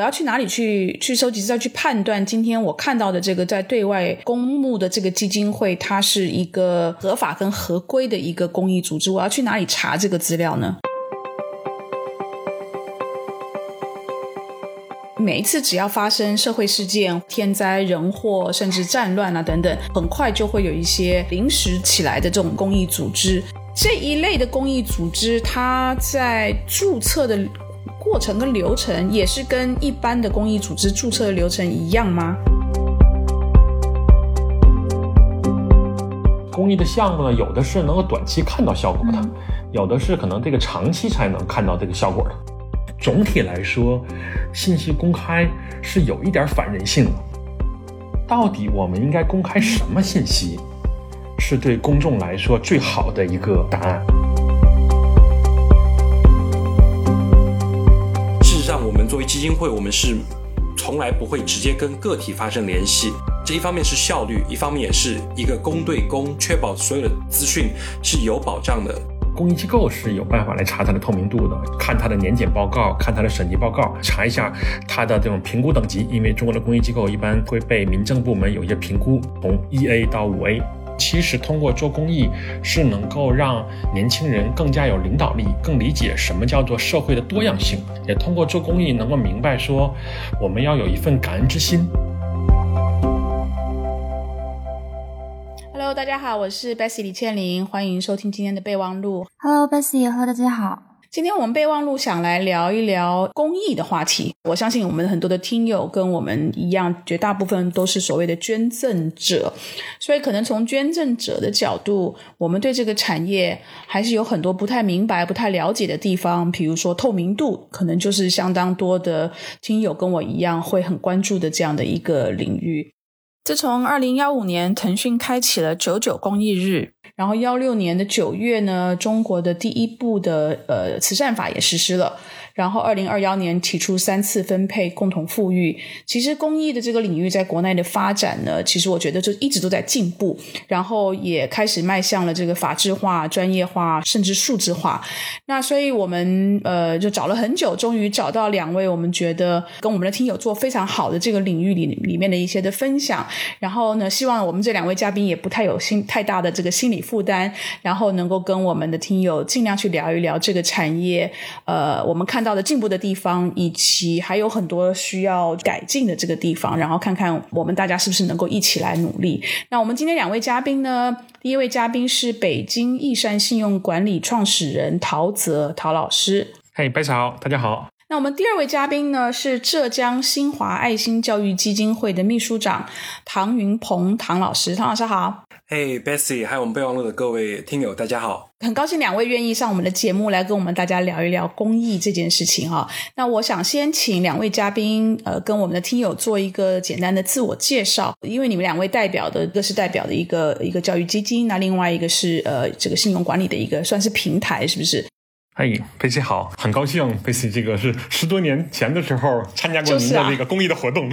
我要去哪里去去收集资料，去判断今天我看到的这个在对外公募的这个基金会，它是一个合法跟合规的一个公益组织？我要去哪里查这个资料呢？每一次只要发生社会事件、天灾人祸，甚至战乱啊等等，很快就会有一些临时起来的这种公益组织。这一类的公益组织，它在注册的过程跟流程，也是跟一般的公益组织注册的流程一样吗？公益的项目呢，有的是能够短期看到效果的，有的是可能这个长期才能看到这个效果的。总体来说，信息公开是有一点反人性的。到底我们应该公开什么信息？是对公众来说最好的一个答案。上，我们作为基金会，我们是从来不会直接跟个体发生联系。这一方面是效率，一方面也是一个公对公，确保所有的资讯是有保障的。公益机构是有办法来查它的透明度的，看它的年检报告，看它的审计报告，查一下它的这种评估等级。因为中国的公益机构一般会被民政部门有一些评估，从一 A 到五 A。其实通过做公益是能够让年轻人更加有领导力，更理解什么叫做社会的多样性，也通过做公益能够明白说我们要有一份感恩之心。Hello，大家好，我是 Bessy 李倩玲，欢迎收听今天的备忘录。Hello，Bessy，Hello，大家好。今天我们备忘录想来聊一聊公益的话题。我相信我们很多的听友跟我们一样，绝大部分都是所谓的捐赠者，所以可能从捐赠者的角度，我们对这个产业还是有很多不太明白、不太了解的地方。比如说透明度，可能就是相当多的听友跟我一样会很关注的这样的一个领域。自从二零幺五年腾讯开启了九九公益日。然后幺六年的九月呢，中国的第一部的呃慈善法也实施了。然后二零二幺年提出三次分配共同富裕。其实公益的这个领域在国内的发展呢，其实我觉得就一直都在进步，然后也开始迈向了这个法制化、专业化，甚至数字化。那所以我们呃就找了很久，终于找到两位我们觉得跟我们的听友做非常好的这个领域里里面的一些的分享。然后呢，希望我们这两位嘉宾也不太有心太大的这个心理。负担，然后能够跟我们的听友尽量去聊一聊这个产业，呃，我们看到的进步的地方，以及还有很多需要改进的这个地方，然后看看我们大家是不是能够一起来努力。那我们今天两位嘉宾呢？第一位嘉宾是北京易善信用管理创始人陶泽陶老师。嘿，白嫂，大家好。那我们第二位嘉宾呢是浙江新华爱心教育基金会的秘书长唐云鹏唐老师。唐老师好。嘿，Bessy，还有我们备忘录的各位听友，大家好！很高兴两位愿意上我们的节目来跟我们大家聊一聊公益这件事情哈。那我想先请两位嘉宾，呃，跟我们的听友做一个简单的自我介绍，因为你们两位代表的，一个是代表的一个一个教育基金，那另外一个是呃这个信用管理的一个算是平台，是不是？哎，贝西好，很高兴贝西这个是十多年前的时候参加过您的这个公益的活动。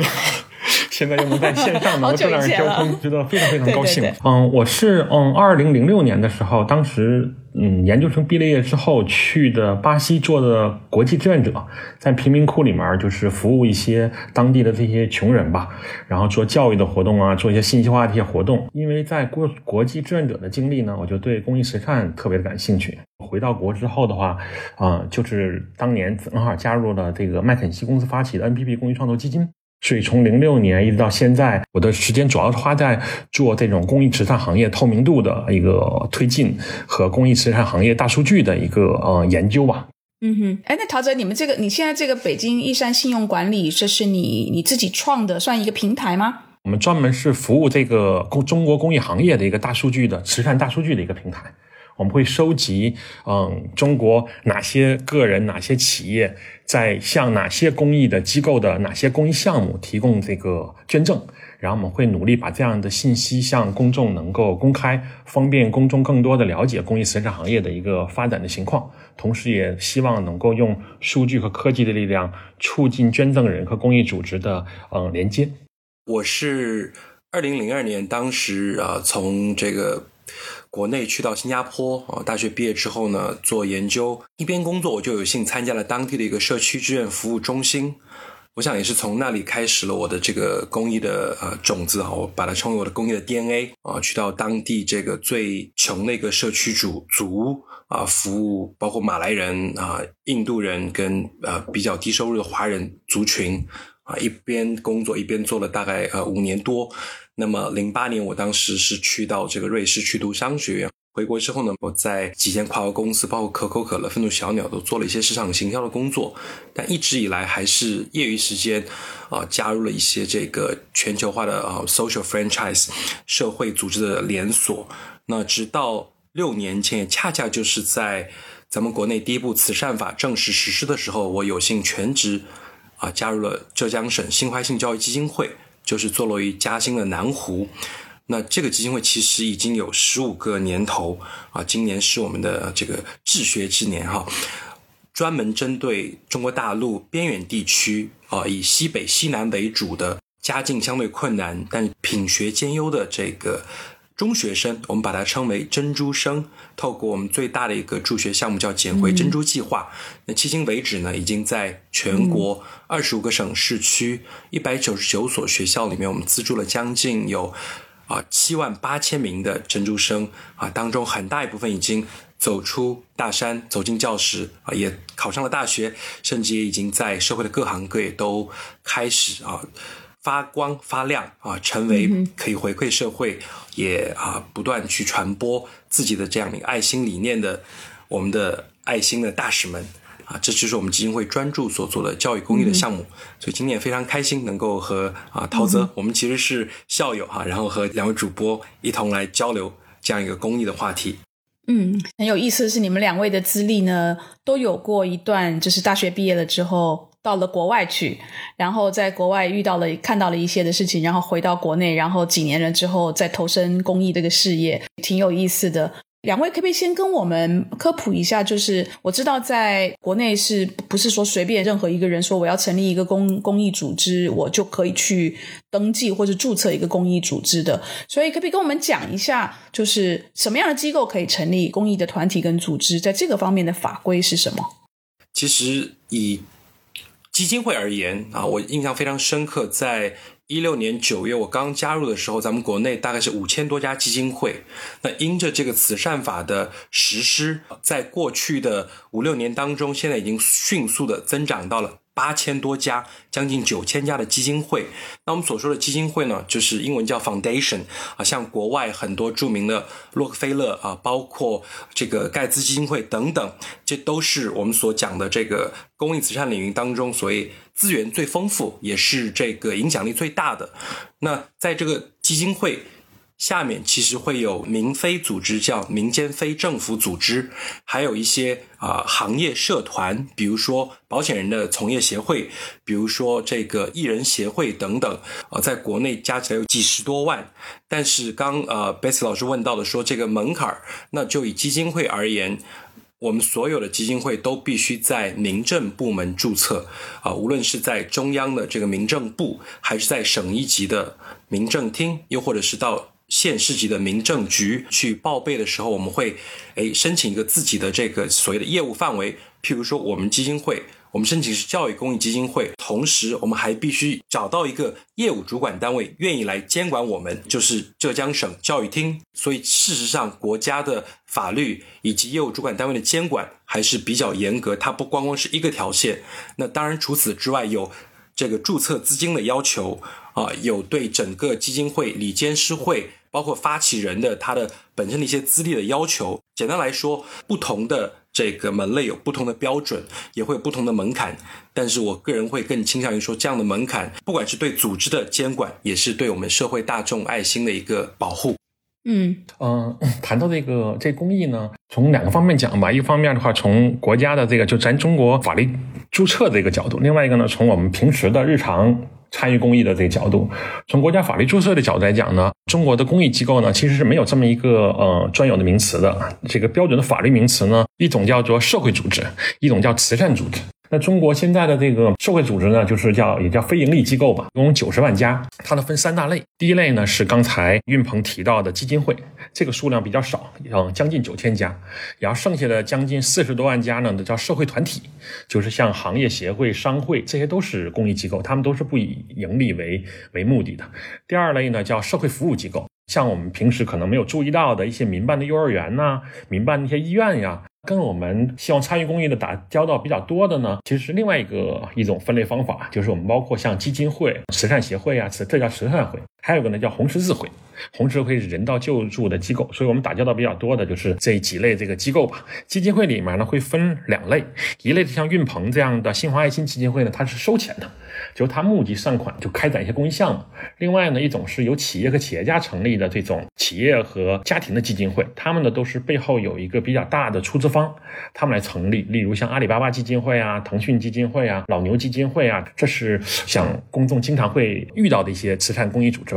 现在又能在线上能够这样交通，觉得非常非常高兴。嗯，我是嗯，二零零六年的时候，当时嗯，研究生毕了业之后去的巴西做的国际志愿者，在贫民窟里面就是服务一些当地的这些穷人吧，然后做教育的活动啊，做一些信息化的一些活动。因为在国国际志愿者的经历呢，我就对公益慈善特别的感兴趣。回到国之后的话，啊，就是当年正好加入了这个麦肯锡公司发起的 NPP 公益创投基金。所以从零六年一直到现在，我的时间主要是花在做这种公益慈善行业透明度的一个推进和公益慈善行业大数据的一个呃研究吧。嗯哼，哎，那陶喆，你们这个你现在这个北京易山信用管理，这是你你自己创的，算一个平台吗？我们专门是服务这个公中国公益行业的一个大数据的慈善大数据的一个平台。我们会收集，嗯，中国哪些个人、哪些企业在向哪些公益的机构的哪些公益项目提供这个捐赠，然后我们会努力把这样的信息向公众能够公开，方便公众更多的了解公益慈善行业的一个发展的情况，同时也希望能够用数据和科技的力量促进捐赠人和公益组织的嗯连接。我是二零零二年，当时啊从这个。国内去到新加坡啊，大学毕业之后呢，做研究，一边工作我就有幸参加了当地的一个社区志愿服务中心，我想也是从那里开始了我的这个公益的呃种子啊，我把它称为我的公益的 DNA 啊，去到当地这个最穷的一个社区主族啊，服务包括马来人啊、印度人跟呃比较低收入的华人族群啊，一边工作一边做了大概呃五年多。那么零八年我当时是去到这个瑞士去读商学院。回国之后呢，我在几间跨国公司，包括可口可乐、愤怒小鸟，都做了一些市场行销的工作。但一直以来还是业余时间，啊，加入了一些这个全球化的啊 social franchise 社会组织的连锁。那直到六年前，恰恰就是在咱们国内第一部慈善法正式实施的时候，我有幸全职啊加入了浙江省新怀性教育基金会，就是坐落于嘉兴的南湖。那这个基金会其实已经有十五个年头啊，今年是我们的这个治学之年哈，专门针对中国大陆边远地区啊，以西北西南为主的家境相对困难但品学兼优的这个中学生，我们把它称为珍珠生。透过我们最大的一个助学项目叫“捡回珍珠计划”，那迄今为止呢，已经在全国二十五个省市区一百九十九所学校里面，我们资助了将近有。啊，七万八千名的珍珠生啊，当中很大一部分已经走出大山，走进教室啊，也考上了大学，甚至也已经在社会的各行各业都开始啊发光发亮啊，成为可以回馈社会，也啊不断去传播自己的这样的一个爱心理念的我们的爱心的大使们。啊，这就是我们基金会专注所做的教育公益的项目，所以今天也非常开心能够和啊陶泽，我们其实是校友哈，然后和两位主播一同来交流这样一个公益的话题。嗯，很有意思的是，你们两位的资历呢都有过一段，就是大学毕业了之后到了国外去，然后在国外遇到了看到了一些的事情，然后回到国内，然后几年了之后再投身公益这个事业，挺有意思的。两位可不可以先跟我们科普一下？就是我知道在国内是不是说随便任何一个人说我要成立一个公公益组织，我就可以去登记或者注册一个公益组织的？所以可不可以跟我们讲一下，就是什么样的机构可以成立公益的团体跟组织？在这个方面的法规是什么？其实以基金会而言啊，我印象非常深刻，在。一六年九月，我刚加入的时候，咱们国内大概是五千多家基金会。那因着这个慈善法的实施，在过去的五六年当中，现在已经迅速的增长到了。八千多家，将近九千家的基金会。那我们所说的基金会呢，就是英文叫 foundation 啊，像国外很多著名的洛克菲勒啊，包括这个盖茨基金会等等，这都是我们所讲的这个公益慈善领域当中，所谓资源最丰富，也是这个影响力最大的。那在这个基金会。下面其实会有民非组织，叫民间非政府组织，还有一些啊行业社团，比如说保险人的从业协会，比如说这个艺人协会等等，啊，在国内加起来有几十多万。但是刚呃贝斯老师问到的说这个门槛儿，那就以基金会而言，我们所有的基金会都必须在民政部门注册，啊，无论是在中央的这个民政部，还是在省一级的民政厅，又或者是到。县市级的民政局去报备的时候，我们会诶申请一个自己的这个所谓的业务范围。譬如说，我们基金会，我们申请是教育公益基金会，同时我们还必须找到一个业务主管单位愿意来监管我们，就是浙江省教育厅。所以，事实上，国家的法律以及业务主管单位的监管还是比较严格。它不光光是一个条线。那当然，除此之外有这个注册资金的要求啊，有对整个基金会理监事会。包括发起人的他的本身的一些资历的要求，简单来说，不同的这个门类有不同的标准，也会有不同的门槛。但是我个人会更倾向于说，这样的门槛，不管是对组织的监管，也是对我们社会大众爱心的一个保护。嗯嗯，谈到这个这公益呢，从两个方面讲吧。一方面的话，从国家的这个就咱中国法律注册这个角度；另外一个呢，从我们平时的日常。参与公益的这个角度，从国家法律注册的角度来讲呢，中国的公益机构呢其实是没有这么一个呃专有的名词的。这个标准的法律名词呢，一种叫做社会组织，一种叫慈善组织。那中国现在的这个社会组织呢，就是叫也叫非盈利机构吧，一共九十万家，它呢分三大类。第一类呢是刚才运鹏提到的基金会，这个数量比较少，嗯，将近九千家。然后剩下的将近四十多万家呢，叫社会团体，就是像行业协会、商会，这些都是公益机构，他们都是不以盈利为为目的的。第二类呢叫社会服务机构，像我们平时可能没有注意到的一些民办的幼儿园呐，民办的一些医院呀。跟我们希望参与公益的打交道比较多的呢，其实是另外一个一种分类方法，就是我们包括像基金会、慈善协会啊，慈这叫慈善会，还有个呢叫红十字会。红十字会是人道救助的机构，所以我们打交道比较多的就是这几类这个机构吧。基金会里面呢会分两类，一类是像运鹏这样的新华爱心基金会呢，它是收钱的，就是它募集善款就开展一些公益项目。另外呢一种是由企业和企业家成立的这种企业和家庭的基金会，他们呢都是背后有一个比较大的出资方，他们来成立。例如像阿里巴巴基金会啊、腾讯基金会啊、老牛基金会啊，这是像公众经常会遇到的一些慈善公益组织。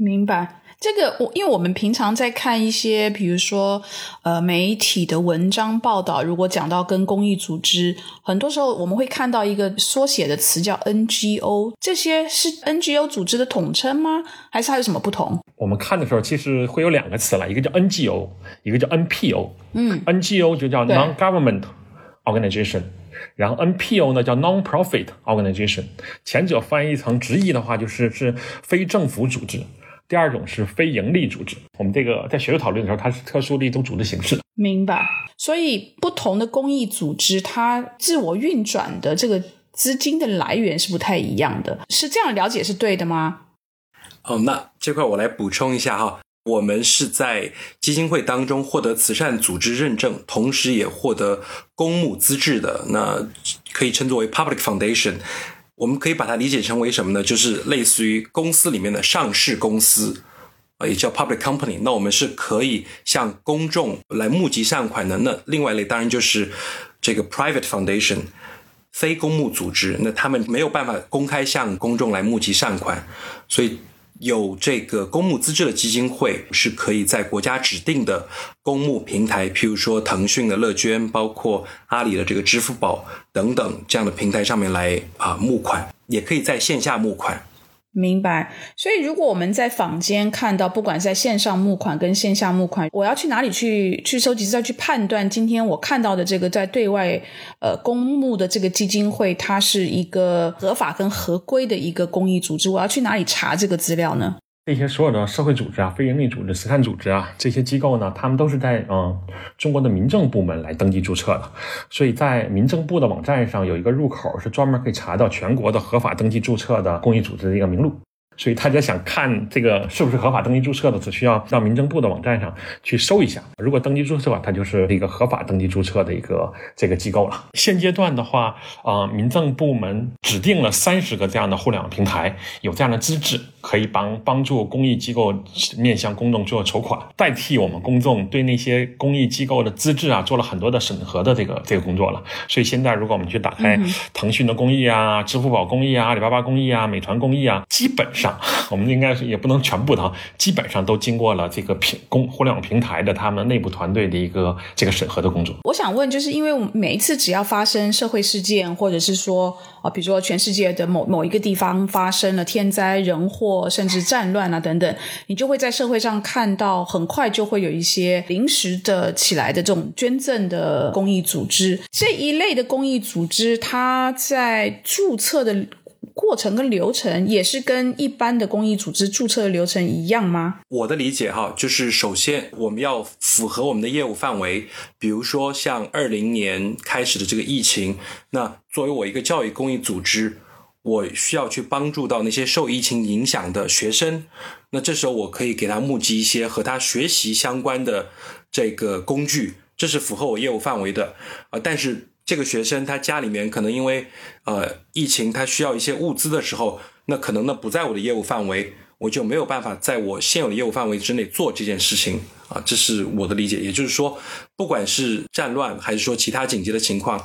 明白。这个我，因为我们平常在看一些，比如说，呃，媒体的文章报道，如果讲到跟公益组织，很多时候我们会看到一个缩写的词叫 NGO，这些是 NGO 组织的统称吗？还是还有什么不同？我们看的时候，其实会有两个词了，一个叫 NGO，一个叫 NPO。嗯，NGO 就叫 Non-Government Organization，然后 NPO 呢叫 Non-Profit Organization，前者翻译成直译的话就是是非政府组织。第二种是非盈利组织，我们这个在学术讨论的时候，它是特殊的一种组织形式。明白。所以不同的公益组织，它自我运转的这个资金的来源是不太一样的，是这样了解是对的吗？哦，那这块我来补充一下哈，我们是在基金会当中获得慈善组织认证，同时也获得公募资质的，那可以称作为 public foundation。我们可以把它理解成为什么呢？就是类似于公司里面的上市公司，啊，也叫 public company。那我们是可以向公众来募集善款的。那另外一类当然就是这个 private foundation，非公募组织。那他们没有办法公开向公众来募集善款，所以。有这个公募资质的基金会是可以在国家指定的公募平台，譬如说腾讯的乐捐，包括阿里的这个支付宝等等这样的平台上面来啊募款，也可以在线下募款。明白，所以如果我们在坊间看到，不管在线上募款跟线下募款，我要去哪里去去收集资料，去判断今天我看到的这个在对外呃公募的这个基金会，它是一个合法跟合规的一个公益组织，我要去哪里查这个资料呢？这些所有的社会组织啊、非营利组织、慈善组织啊，这些机构呢，他们都是在嗯中国的民政部门来登记注册的，所以在民政部的网站上有一个入口，是专门可以查到全国的合法登记注册的公益组织的一个名录。所以大家想看这个是不是合法登记注册的，只需要到民政部的网站上去搜一下。如果登记注册，它就是一个合法登记注册的一个这个机构了。现阶段的话，啊，民政部门指定了三十个这样的互联网平台，有这样的资质，可以帮帮助公益机构面向公众做筹款，代替我们公众对那些公益机构的资质啊做了很多的审核的这个这个工作了。所以现在如果我们去打开腾讯的公益啊、支付宝公益啊、阿里巴巴公益啊、美团公益啊，基本上。我们应该是也不能全部的，基本上都经过了这个平公互联网平台的他们内部团队的一个这个审核的工作。我想问，就是因为我们每一次只要发生社会事件，或者是说啊，比如说全世界的某某一个地方发生了天灾人祸，甚至战乱啊等等，你就会在社会上看到，很快就会有一些临时的起来的这种捐赠的公益组织。这一类的公益组织，它在注册的。过程跟流程也是跟一般的公益组织注册的流程一样吗？我的理解哈，就是首先我们要符合我们的业务范围，比如说像二零年开始的这个疫情，那作为我一个教育公益组织，我需要去帮助到那些受疫情影响的学生，那这时候我可以给他募集一些和他学习相关的这个工具，这是符合我业务范围的啊，但是。这个学生他家里面可能因为呃疫情，他需要一些物资的时候，那可能呢不在我的业务范围，我就没有办法在我现有的业务范围之内做这件事情啊，这是我的理解。也就是说，不管是战乱还是说其他紧急的情况，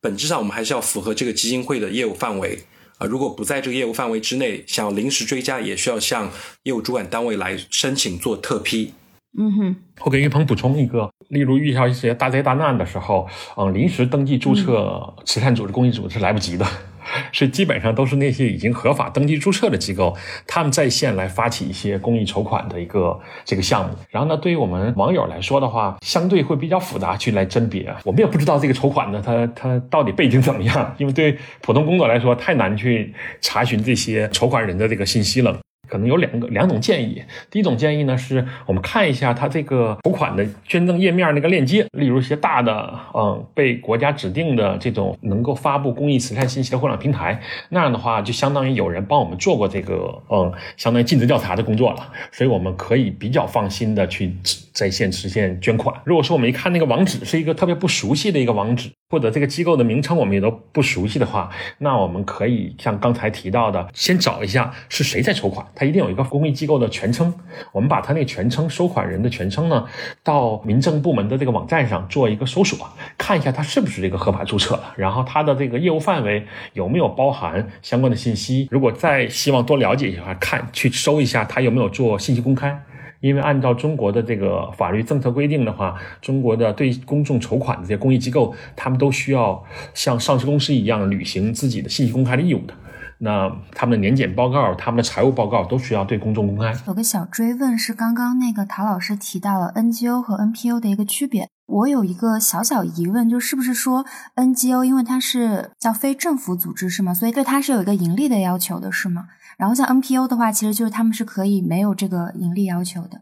本质上我们还是要符合这个基金会的业务范围啊。如果不在这个业务范围之内，想要临时追加，也需要向业务主管单位来申请做特批。嗯哼，我给玉鹏补充一个，例如遇到一些大灾大难的时候，嗯，临时登记注册慈善组织、公益组织是来不及的。是基本上都是那些已经合法登记注册的机构，他们在线来发起一些公益筹款的一个这个项目。然后呢，对于我们网友来说的话，相对会比较复杂去来甄别。我们也不知道这个筹款呢，它它到底背景怎么样，因为对普通工作来说太难去查询这些筹款人的这个信息了。可能有两个两种建议。第一种建议呢，是我们看一下它这个筹款的捐赠页面那个链接，例如一些大的，嗯，被国家指定的这种能够发布公益慈善信息的互联网平台，那样的话就相当于有人帮我们做过这个，嗯，相当于尽职调查的工作了，所以我们可以比较放心的去在线实现捐款。如果说我们一看那个网址是一个特别不熟悉的一个网址，或者这个机构的名称我们也都不熟悉的话，那我们可以像刚才提到的，先找一下是谁在筹款。它一定有一个公益机构的全称，我们把它那个全称、收款人的全称呢，到民政部门的这个网站上做一个搜索，看一下它是不是这个合法注册的，然后它的这个业务范围有没有包含相关的信息。如果再希望多了解一下，看去搜一下它有没有做信息公开，因为按照中国的这个法律政策规定的话，中国的对公众筹款的这些公益机构，他们都需要像上市公司一样履行自己的信息公开的义务的。那他们的年检报告、他们的财务报告都需要对公众公开。有个小追问是，刚刚那个陶老师提到了 NGO 和 NPO 的一个区别，我有一个小小疑问，就是不是说 NGO 因为它是叫非政府组织是吗？所以对它是有一个盈利的要求的是吗？然后像 NPO 的话，其实就是他们是可以没有这个盈利要求的。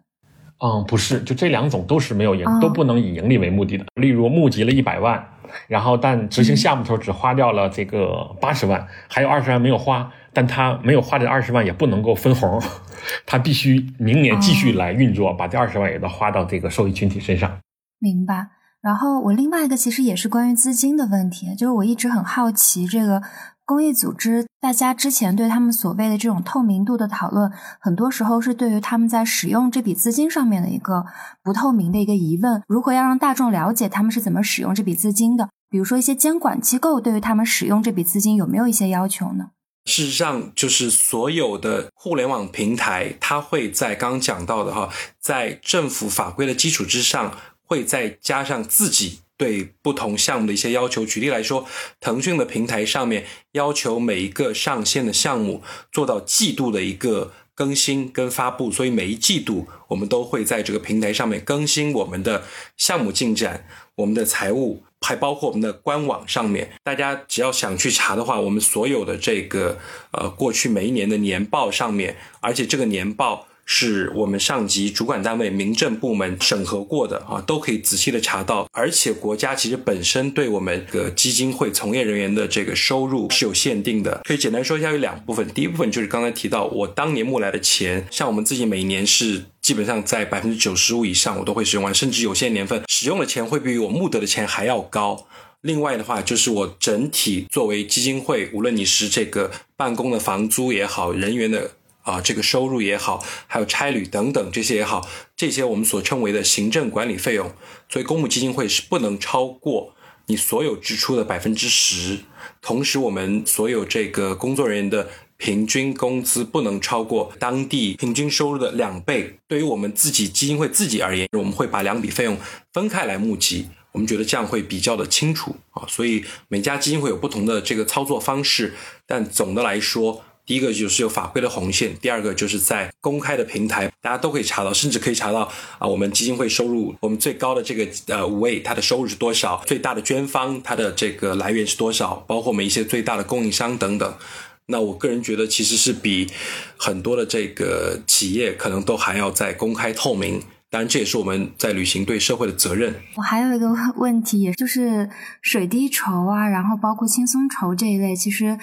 嗯，不是，就这两种都是没有盈，都不能以盈利为目的的。例如募集了一百万。然后，但执行项目的时候只花掉了这个八十万，还有二十万没有花，但他没有花这二十万也不能够分红，他必须明年继续来运作，把这二十万也都花到这个受益群体身上。明白。然后我另外一个其实也是关于资金的问题，就是我一直很好奇这个。公益组织，大家之前对他们所谓的这种透明度的讨论，很多时候是对于他们在使用这笔资金上面的一个不透明的一个疑问。如何要让大众了解他们是怎么使用这笔资金的？比如说一些监管机构对于他们使用这笔资金有没有一些要求呢？事实上，就是所有的互联网平台，它会在刚刚讲到的哈，在政府法规的基础之上，会再加上自己。对不同项目的一些要求，举例来说，腾讯的平台上面要求每一个上线的项目做到季度的一个更新跟发布，所以每一季度我们都会在这个平台上面更新我们的项目进展、我们的财务，还包括我们的官网上面。大家只要想去查的话，我们所有的这个呃过去每一年的年报上面，而且这个年报。是我们上级主管单位民政部门审核过的啊，都可以仔细的查到。而且国家其实本身对我们个基金会从业人员的这个收入是有限定的。可以简单说一下，有两部分。第一部分就是刚才提到我当年募来的钱，像我们自己每年是基本上在百分之九十五以上我都会使用完，甚至有些年份使用的钱会比我募得的钱还要高。另外的话，就是我整体作为基金会，无论你是这个办公的房租也好，人员的。啊，这个收入也好，还有差旅等等这些也好，这些我们所称为的行政管理费用，所以公募基金会是不能超过你所有支出的百分之十。同时，我们所有这个工作人员的平均工资不能超过当地平均收入的两倍。对于我们自己基金会自己而言，我们会把两笔费用分开来募集，我们觉得这样会比较的清楚啊。所以每家基金会有不同的这个操作方式，但总的来说。第一个就是有法规的红线，第二个就是在公开的平台，大家都可以查到，甚至可以查到啊，我们基金会收入，我们最高的这个呃五位，它的收入是多少？最大的捐方它的这个来源是多少？包括我们一些最大的供应商等等。那我个人觉得，其实是比很多的这个企业可能都还要在公开透明。当然，这也是我们在履行对社会的责任。我还有一个问题，也就是水滴筹啊，然后包括轻松筹这一类，其实。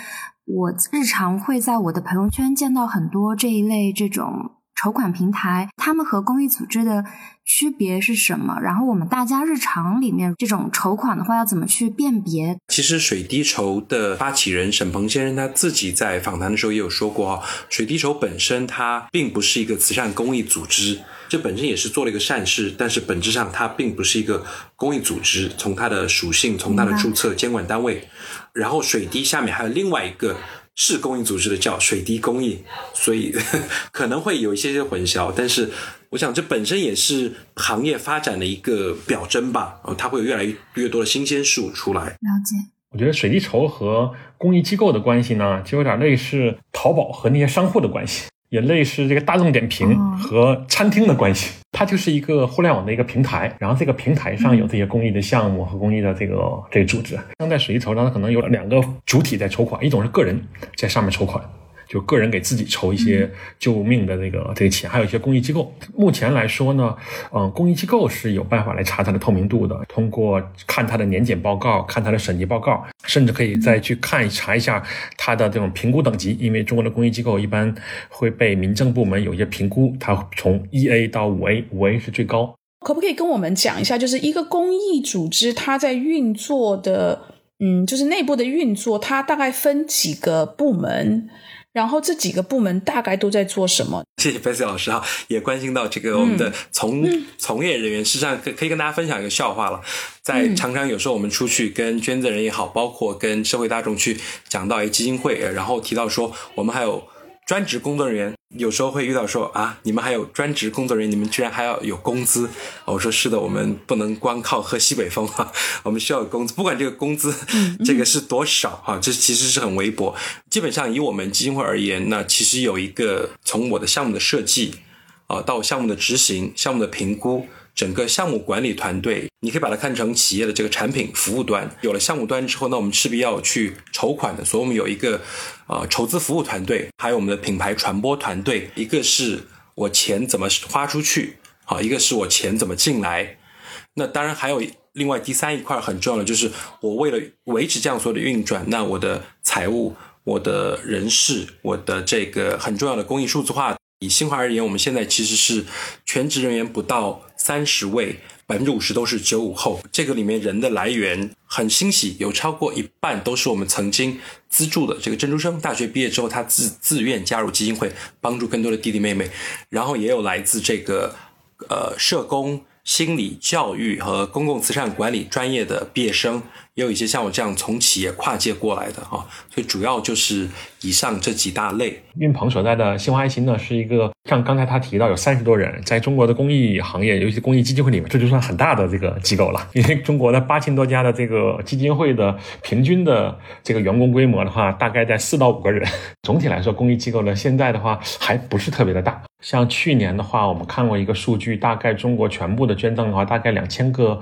我日常会在我的朋友圈见到很多这一类这种筹款平台，他们和公益组织的区别是什么？然后我们大家日常里面这种筹款的话，要怎么去辨别？其实水滴筹的发起人沈鹏先生他自己在访谈的时候也有说过啊，水滴筹本身它并不是一个慈善公益组织，这本身也是做了一个善事，但是本质上它并不是一个公益组织。从它的属性，从它的注册监管单位。然后水滴下面还有另外一个是公益组织的叫水滴公益，所以 可能会有一些些混淆。但是我想这本身也是行业发展的一个表征吧。哦，它会有越来越越多的新鲜事物出来。了解。我觉得水滴筹和公益机构的关系呢，就有点类似淘宝和那些商户的关系。也类似这个大众点评和餐厅的关系，它就是一个互联网的一个平台，然后这个平台上有这些公益的项目和公益的这个这个组织。像在水滴筹它，可能有两个主体在筹款，一种是个人在上面筹款。就个人给自己筹一些救命的那个这个钱，还有一些公益机构。目前来说呢，嗯，公益机构是有办法来查它的透明度的，通过看它的年检报告、看它的审计报告，甚至可以再去看查一下它的这种评估等级。因为中国的公益机构一般会被民政部门有一些评估，它从一 A 到五 A，五 A 是最高。可不可以跟我们讲一下，就是一个公益组织它在运作的，嗯，就是内部的运作，它大概分几个部门？然后这几个部门大概都在做什么？谢谢 Bessy 老师哈，也关心到这个我们的从从业人员。事实上，可可以跟大家分享一个笑话了。在常常有时候我们出去跟捐赠人也好，包括跟社会大众去讲到一基金会，然后提到说我们还有。专职工作人员有时候会遇到说啊，你们还有专职工作人员，你们居然还要有工资？我说是的，我们不能光靠喝西北风哈，我们需要有工资，不管这个工资这个是多少哈，这其实是很微薄。基本上以我们基金会而言，那其实有一个从我的项目的设计啊，到项目的执行、项目的评估。整个项目管理团队，你可以把它看成企业的这个产品服务端。有了项目端之后，那我们势必要去筹款的，所以我们有一个呃筹资服务团队，还有我们的品牌传播团队。一个是我钱怎么花出去，好，一个是我钱怎么进来。那当然还有另外第三一块很重要的，就是我为了维持这样所有的运转，那我的财务、我的人事、我的这个很重要的公益数字化。以新华而言，我们现在其实是全职人员不到三十位，百分之五十都是九五后。这个里面人的来源很欣喜，有超过一半都是我们曾经资助的这个珍珠生。大学毕业之后，他自自愿加入基金会，帮助更多的弟弟妹妹。然后也有来自这个呃社工、心理教育和公共慈善管理专业的毕业生。也有一些像我这样从企业跨界过来的哈，所以主要就是以上这几大类。运鹏所在的新华爱心呢，是一个像刚才他提到有三十多人，在中国的公益行业，尤其公益基金会里面，这就算很大的这个机构了。因为中国的八千多家的这个基金会的平均的这个员工规模的话，大概在四到五个人。总体来说，公益机构呢，现在的话还不是特别的大。像去年的话，我们看过一个数据，大概中国全部的捐赠的话，大概两千个。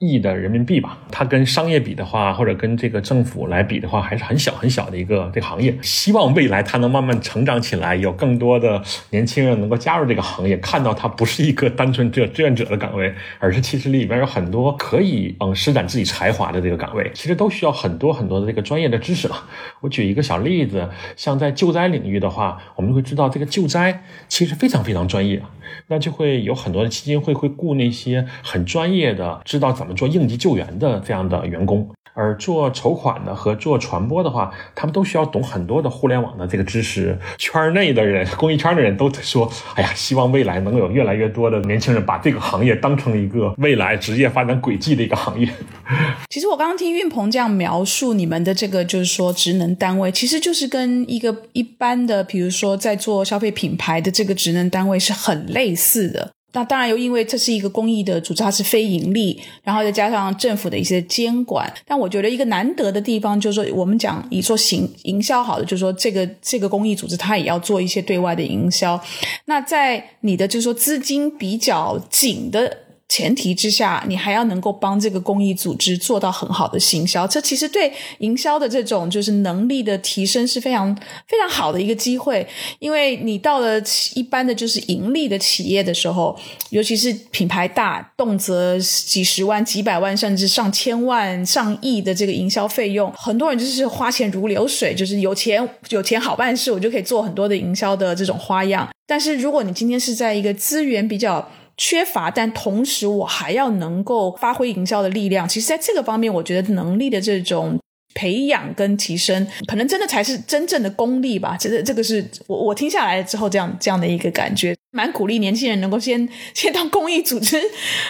亿的人民币吧，它跟商业比的话，或者跟这个政府来比的话，还是很小很小的一个这个行业。希望未来它能慢慢成长起来，有更多的年轻人能够加入这个行业，看到它不是一个单纯志志愿者的岗位，而是其实里边有很多可以嗯施展自己才华的这个岗位。其实都需要很多很多的这个专业的知识了。我举一个小例子，像在救灾领域的话，我们会知道这个救灾其实非常非常专业。那就会有很多的基金会会雇那些很专业的、知道怎么做应急救援的这样的员工，而做筹款的和做传播的话，他们都需要懂很多的互联网的这个知识。圈内的人、公益圈的人都说：“哎呀，希望未来能有越来越多的年轻人把这个行业当成一个未来职业发展轨迹的一个行业。”其实我刚刚听运鹏这样描述你们的这个，就是说职能单位，其实就是跟一个一般的，比如说在做消费品牌的这个职能单位是很类似的。那当然又因为这是一个公益的组织，它是非盈利，然后再加上政府的一些监管。但我觉得一个难得的地方就是说，我们讲以说行营销好的，就是说这个这个公益组织它也要做一些对外的营销。那在你的就是说资金比较紧的。前提之下，你还要能够帮这个公益组织做到很好的行销，这其实对营销的这种就是能力的提升是非常非常好的一个机会。因为你到了一般的就是盈利的企业的时候，尤其是品牌大，动辄几十万、几百万，甚至上千万、上亿的这个营销费用，很多人就是花钱如流水，就是有钱有钱好办事，我就可以做很多的营销的这种花样。但是如果你今天是在一个资源比较缺乏，但同时我还要能够发挥营销的力量。其实，在这个方面，我觉得能力的这种培养跟提升，可能真的才是真正的功力吧。这这个是我我听下来之后，这样这样的一个感觉，蛮鼓励年轻人能够先先到公益组织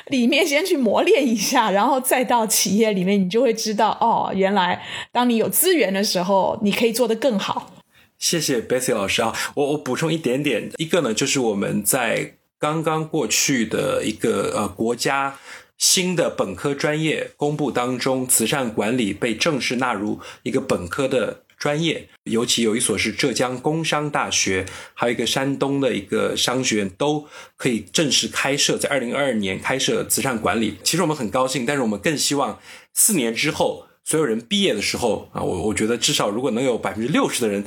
里面先去磨练一下，然后再到企业里面，你就会知道哦，原来当你有资源的时候，你可以做得更好。谢谢 Bessy 老师啊，我我补充一点点，一个呢，就是我们在。刚刚过去的一个呃国家新的本科专业公布当中，慈善管理被正式纳入一个本科的。专业，尤其有一所是浙江工商大学，还有一个山东的一个商学院，都可以正式开设，在二零二二年开设慈善管理。其实我们很高兴，但是我们更希望四年之后，所有人毕业的时候啊，我我觉得至少如果能有百分之六十的人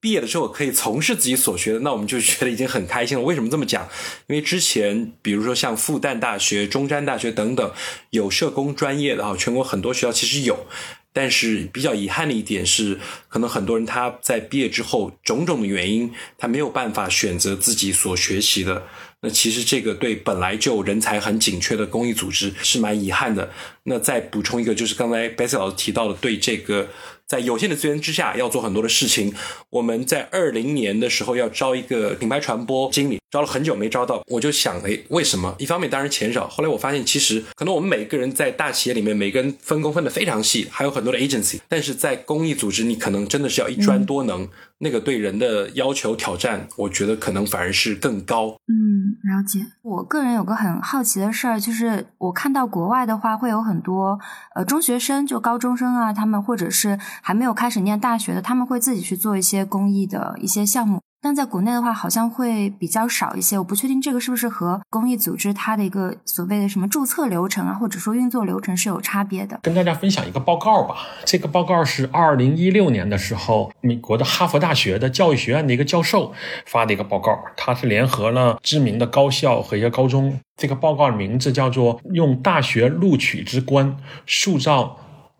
毕业的时候可以从事自己所学的，那我们就觉得已经很开心了。为什么这么讲？因为之前比如说像复旦大学、中山大学等等有社工专业的啊，全国很多学校其实有。但是比较遗憾的一点是，可能很多人他在毕业之后种种的原因，他没有办法选择自己所学习的。那其实这个对本来就人才很紧缺的公益组织是蛮遗憾的。那再补充一个，就是刚才白石老师提到的，对这个。在有限的资源之下，要做很多的事情。我们在二零年的时候要招一个品牌传播经理，招了很久没招到。我就想，哎，为什么？一方面当然钱少，后来我发现，其实可能我们每个人在大企业里面，每个人分工分得非常细，还有很多的 agency。但是在公益组织，你可能真的是要一专多能，那个对人的要求挑战，我觉得可能反而是更高。嗯，了解。我个人有个很好奇的事儿，就是我看到国外的话，会有很多呃中学生，就高中生啊，他们或者是。还没有开始念大学的，他们会自己去做一些公益的一些项目。但在国内的话，好像会比较少一些。我不确定这个是不是和公益组织它的一个所谓的什么注册流程啊，或者说运作流程是有差别的。跟大家分享一个报告吧。这个报告是二零一六年的时候，美国的哈佛大学的教育学院的一个教授发的一个报告。他是联合了知名的高校和一些高中。这个报告的名字叫做《用大学录取之观塑造》。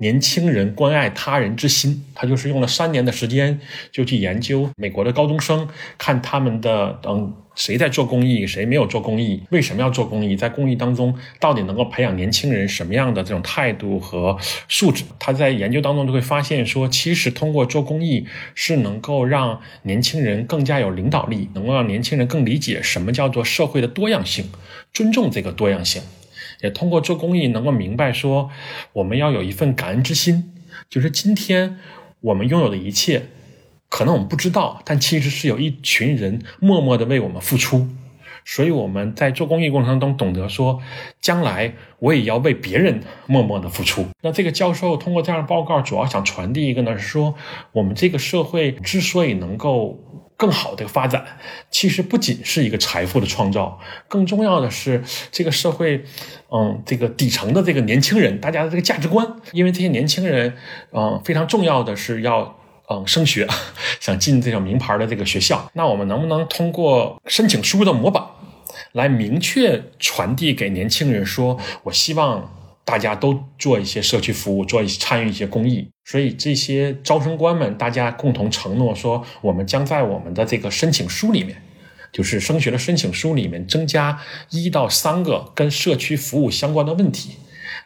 年轻人关爱他人之心，他就是用了三年的时间，就去研究美国的高中生，看他们的嗯谁在做公益，谁没有做公益，为什么要做公益，在公益当中到底能够培养年轻人什么样的这种态度和素质？他在研究当中就会发现说，其实通过做公益是能够让年轻人更加有领导力，能够让年轻人更理解什么叫做社会的多样性，尊重这个多样性。也通过做公益，能够明白说，我们要有一份感恩之心。就是今天我们拥有的一切，可能我们不知道，但其实是有一群人默默的为我们付出。所以我们在做公益过程当中，懂得说，将来我也要为别人默默的付出。那这个教授通过这样的报告，主要想传递一个呢，是说我们这个社会之所以能够。更好的发展，其实不仅是一个财富的创造，更重要的是这个社会，嗯，这个底层的这个年轻人，大家的这个价值观。因为这些年轻人，嗯，非常重要的是要，嗯，升学，想进这种名牌的这个学校。那我们能不能通过申请书的模板，来明确传递给年轻人，说我希望。大家都做一些社区服务，做一些参与一些公益，所以这些招生官们，大家共同承诺说，我们将在我们的这个申请书里面，就是升学的申请书里面，增加一到三个跟社区服务相关的问题，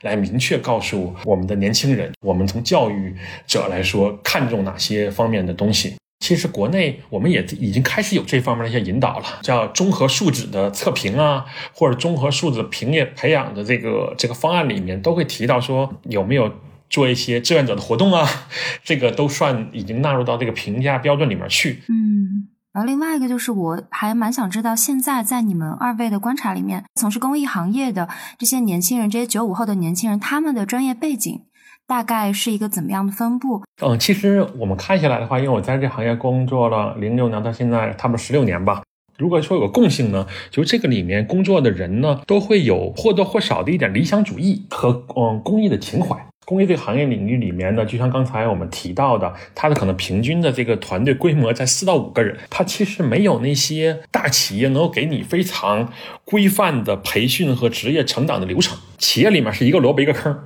来明确告诉我们的年轻人，我们从教育者来说看重哪些方面的东西。其实国内我们也已经开始有这方面的一些引导了，叫综合素质的测评啊，或者综合素质评业培养的这个这个方案里面都会提到说有没有做一些志愿者的活动啊，这个都算已经纳入到这个评价标准里面去。嗯，然后另外一个就是我还蛮想知道，现在在你们二位的观察里面，从事公益行业的这些年轻人，这些九五后的年轻人，他们的专业背景。大概是一个怎么样的分布？嗯，其实我们看下来的话，因为我在这行业工作了零六年到现在，差不多十六年吧。如果说有个共性呢，就这个里面工作的人呢，都会有或多或少的一点理想主义和嗯公益的情怀。公益这个行业领域里面呢，就像刚才我们提到的，它的可能平均的这个团队规模在四到五个人，它其实没有那些大企业能够给你非常规范的培训和职业成长的流程。企业里面是一个萝卜一个坑。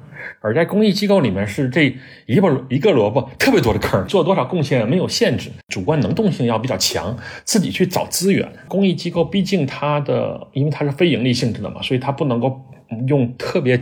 而在公益机构里面，是这一个一个萝卜特别多的坑，做多少贡献没有限制，主观能动性要比较强，自己去找资源。公益机构毕竟它的，因为它是非盈利性质的嘛，所以它不能够用特别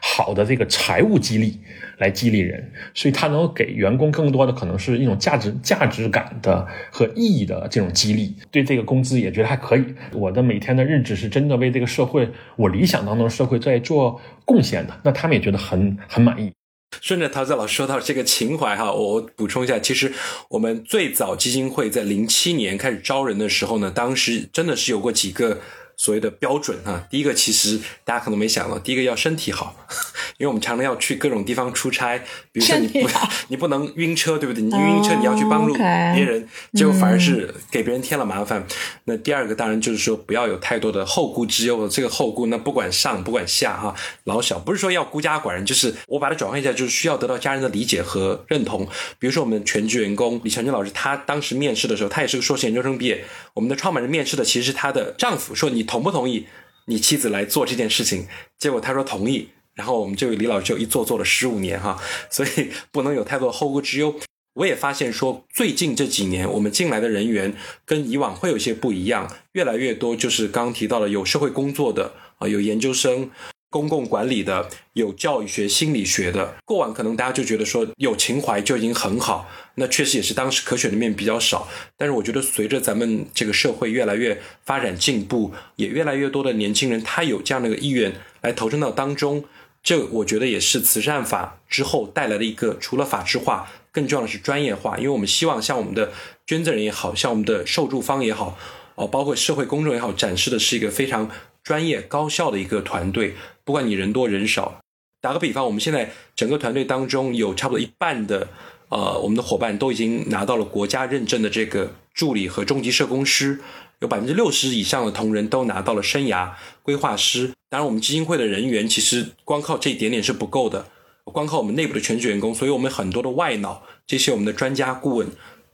好的这个财务激励。来激励人，所以他能够给员工更多的可能是一种价值、价值感的和意义的这种激励，对这个工资也觉得还可以。我的每天的日子是真的为这个社会，我理想当中的社会在做贡献的，那他们也觉得很很满意。顺着陶子老师说到这个情怀哈，我补充一下，其实我们最早基金会在零七年开始招人的时候呢，当时真的是有过几个所谓的标准啊。第一个其实大家可能没想到，第一个要身体好，因为我们常常要去各种地方出差，比如说你不 你不能晕车，对不对？你晕车你要去帮助别人，结果反而是给别人添了麻烦。那第二个当然就是说不要有太多的后顾之忧。这个后顾那不管上不管下哈，老小不是说要孤家寡人，就是我把它转换一下，就是需要得到家人的理解和认同。比如说我们全职员工李强军老师，他当时面试的时候，他也是个硕士研究生毕业。我们的创办人面试的其实是他的丈夫，说你同不同意你妻子来做这件事情？结果他说同意。然后我们这位李老师就一做做了十五年哈，所以不能有太多后顾之忧。我也发现说，最近这几年我们进来的人员跟以往会有些不一样，越来越多就是刚刚提到的有社会工作的啊，有研究生。公共管理的有教育学、心理学的，过往可能大家就觉得说有情怀就已经很好，那确实也是当时可选的面比较少。但是我觉得随着咱们这个社会越来越发展进步，也越来越多的年轻人他有这样的一个意愿来投身到当中，这我觉得也是慈善法之后带来的一个除了法制化，更重要的是专业化。因为我们希望像我们的捐赠人也好像我们的受助方也好，哦，包括社会公众也好，展示的是一个非常专业高效的一个团队。不管你人多人少，打个比方，我们现在整个团队当中有差不多一半的，呃，我们的伙伴都已经拿到了国家认证的这个助理和中级社工师，有百分之六十以上的同仁都拿到了生涯规划师。当然，我们基金会的人员其实光靠这一点点是不够的，光靠我们内部的全职员工，所以我们很多的外脑，这些我们的专家顾问。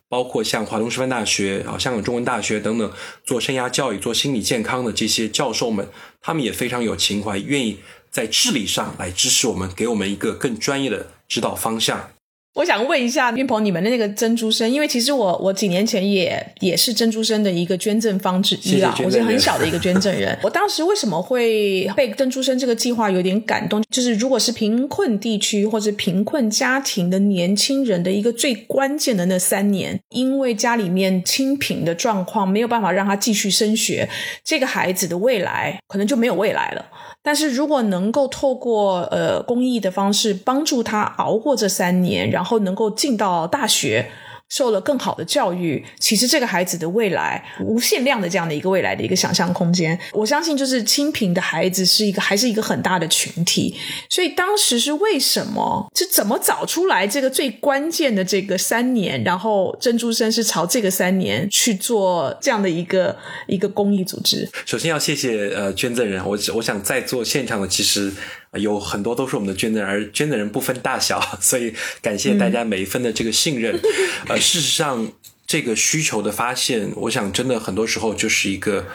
包括像华东师范大学啊、香港中文大学等等做生涯教育、做心理健康的这些教授们，他们也非常有情怀，愿意在智力上来支持我们，给我们一个更专业的指导方向。我想问一下边鹏，你们的那个珍珠生，因为其实我我几年前也也是珍珠生的一个捐赠方之一啊，我是很小的一个捐赠人。我当时为什么会被珍珠生这个计划有点感动？就是如果是贫困地区或者贫困家庭的年轻人的一个最关键的那三年，因为家里面清贫的状况没有办法让他继续升学，这个孩子的未来可能就没有未来了。但是如果能够透过呃公益的方式帮助他熬过这三年，然后能够进到大学。受了更好的教育，其实这个孩子的未来无限量的这样的一个未来的一个想象空间，我相信就是清贫的孩子是一个还是一个很大的群体。所以当时是为什么？是怎么找出来这个最关键的这个三年？然后珍珠生是朝这个三年去做这样的一个一个公益组织。首先要谢谢呃捐赠人，我我想在做现场的其实。有很多都是我们的捐赠人，而捐赠人不分大小，所以感谢大家每一分的这个信任。呃，事实上，这个需求的发现，我想真的很多时候就是一个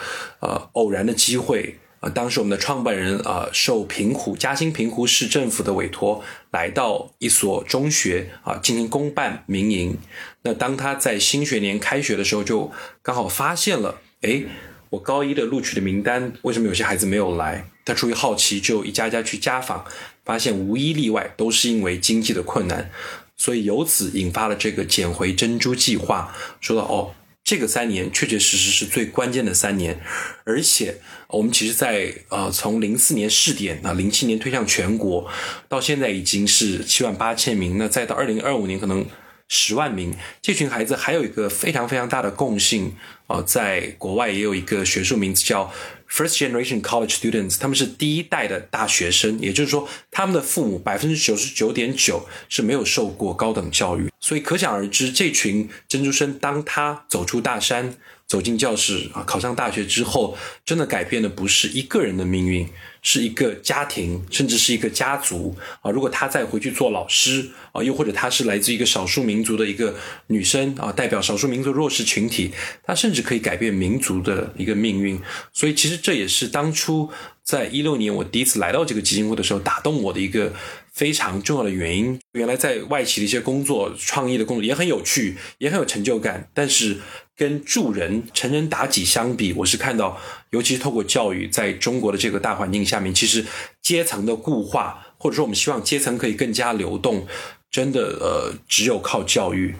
呃偶然的机会。啊，当时我们的创办人啊，受平湖嘉兴平湖市政府的委托，来到一所中学啊进行公办民营。那当他在新学年开学的时候，就刚好发现了，哎。我高一的录取的名单，为什么有些孩子没有来？他出于好奇，就一家家去家访，发现无一例外都是因为经济的困难，所以由此引发了这个捡回珍珠计划。说到哦，这个三年确确实实是最关键的三年，而且我们其实，在呃从零四年试点啊，零七年推向全国，到现在已经是七万八千名，那再到二零二五年可能。十万名这群孩子还有一个非常非常大的共性啊，在国外也有一个学术名字叫 First Generation College Students，他们是第一代的大学生，也就是说，他们的父母百分之九十九点九是没有受过高等教育，所以可想而知，这群珍珠生当他走出大山。走进教室啊，考上大学之后，真的改变的不是一个人的命运，是一个家庭，甚至是一个家族啊。如果他再回去做老师啊，又或者他是来自一个少数民族的一个女生啊，代表少数民族弱势群体，她甚至可以改变民族的一个命运。所以，其实这也是当初在一六年我第一次来到这个基金会的时候，打动我的一个。非常重要的原因，原来在外企的一些工作、创意的工作也很有趣，也很有成就感。但是跟助人、成人达己相比，我是看到，尤其是透过教育，在中国的这个大环境下面，其实阶层的固化，或者说我们希望阶层可以更加流动，真的呃，只有靠教育。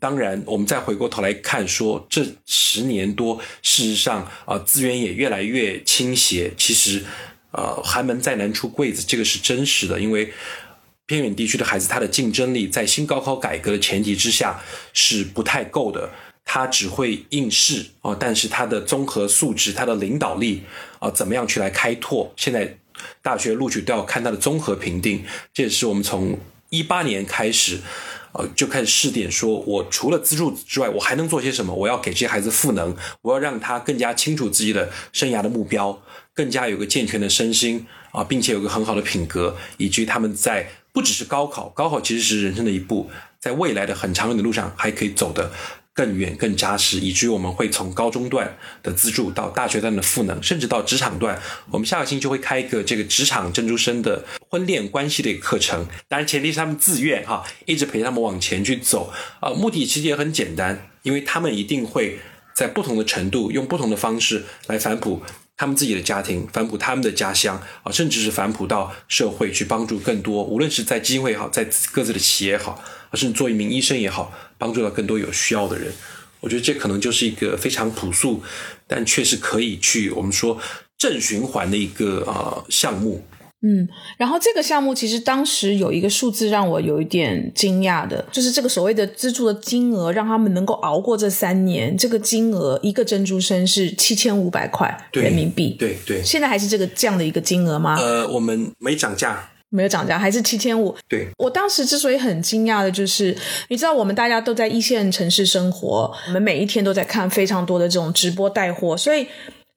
当然，我们再回过头来看，说这十年多，事实上啊，资源也越来越倾斜。其实。呃，寒门再难出贵子，这个是真实的。因为偏远地区的孩子，他的竞争力在新高考改革的前提之下是不太够的。他只会应试啊，但是他的综合素质、他的领导力啊，怎么样去来开拓？现在大学录取都要看他的综合评定，这也是我们从一八年开始，呃，就开始试点，说我除了资助之外，我还能做些什么？我要给这些孩子赋能，我要让他更加清楚自己的生涯的目标，更加有个健全的身心啊，并且有个很好的品格，以及他们在不只是高考，高考其实是人生的一步，在未来的很长远的路上还可以走的。更远、更扎实，以至于我们会从高中段的资助到大学段的赋能，甚至到职场段。我们下个星期就会开一个这个职场珍珠生的婚恋关系的一个课程，当然前提是他们自愿哈，一直陪他们往前去走。呃，目的其实也很简单，因为他们一定会在不同的程度，用不同的方式来反哺他们自己的家庭，反哺他们的家乡啊，甚至是反哺到社会去帮助更多，无论是在机会也好，在各自的企业也好。甚至做一名医生也好，帮助到更多有需要的人，我觉得这可能就是一个非常朴素，但却是可以去我们说正循环的一个啊项目。嗯，然后这个项目其实当时有一个数字让我有一点惊讶的，就是这个所谓的资助的金额，让他们能够熬过这三年。这个金额一个珍珠生是七千五百块人民币，对对，现在还是这个这样的一个金额吗？呃，我们没涨价。没有涨价，还是七千五。对我当时之所以很惊讶的，就是你知道，我们大家都在一线城市生活，我们每一天都在看非常多的这种直播带货，所以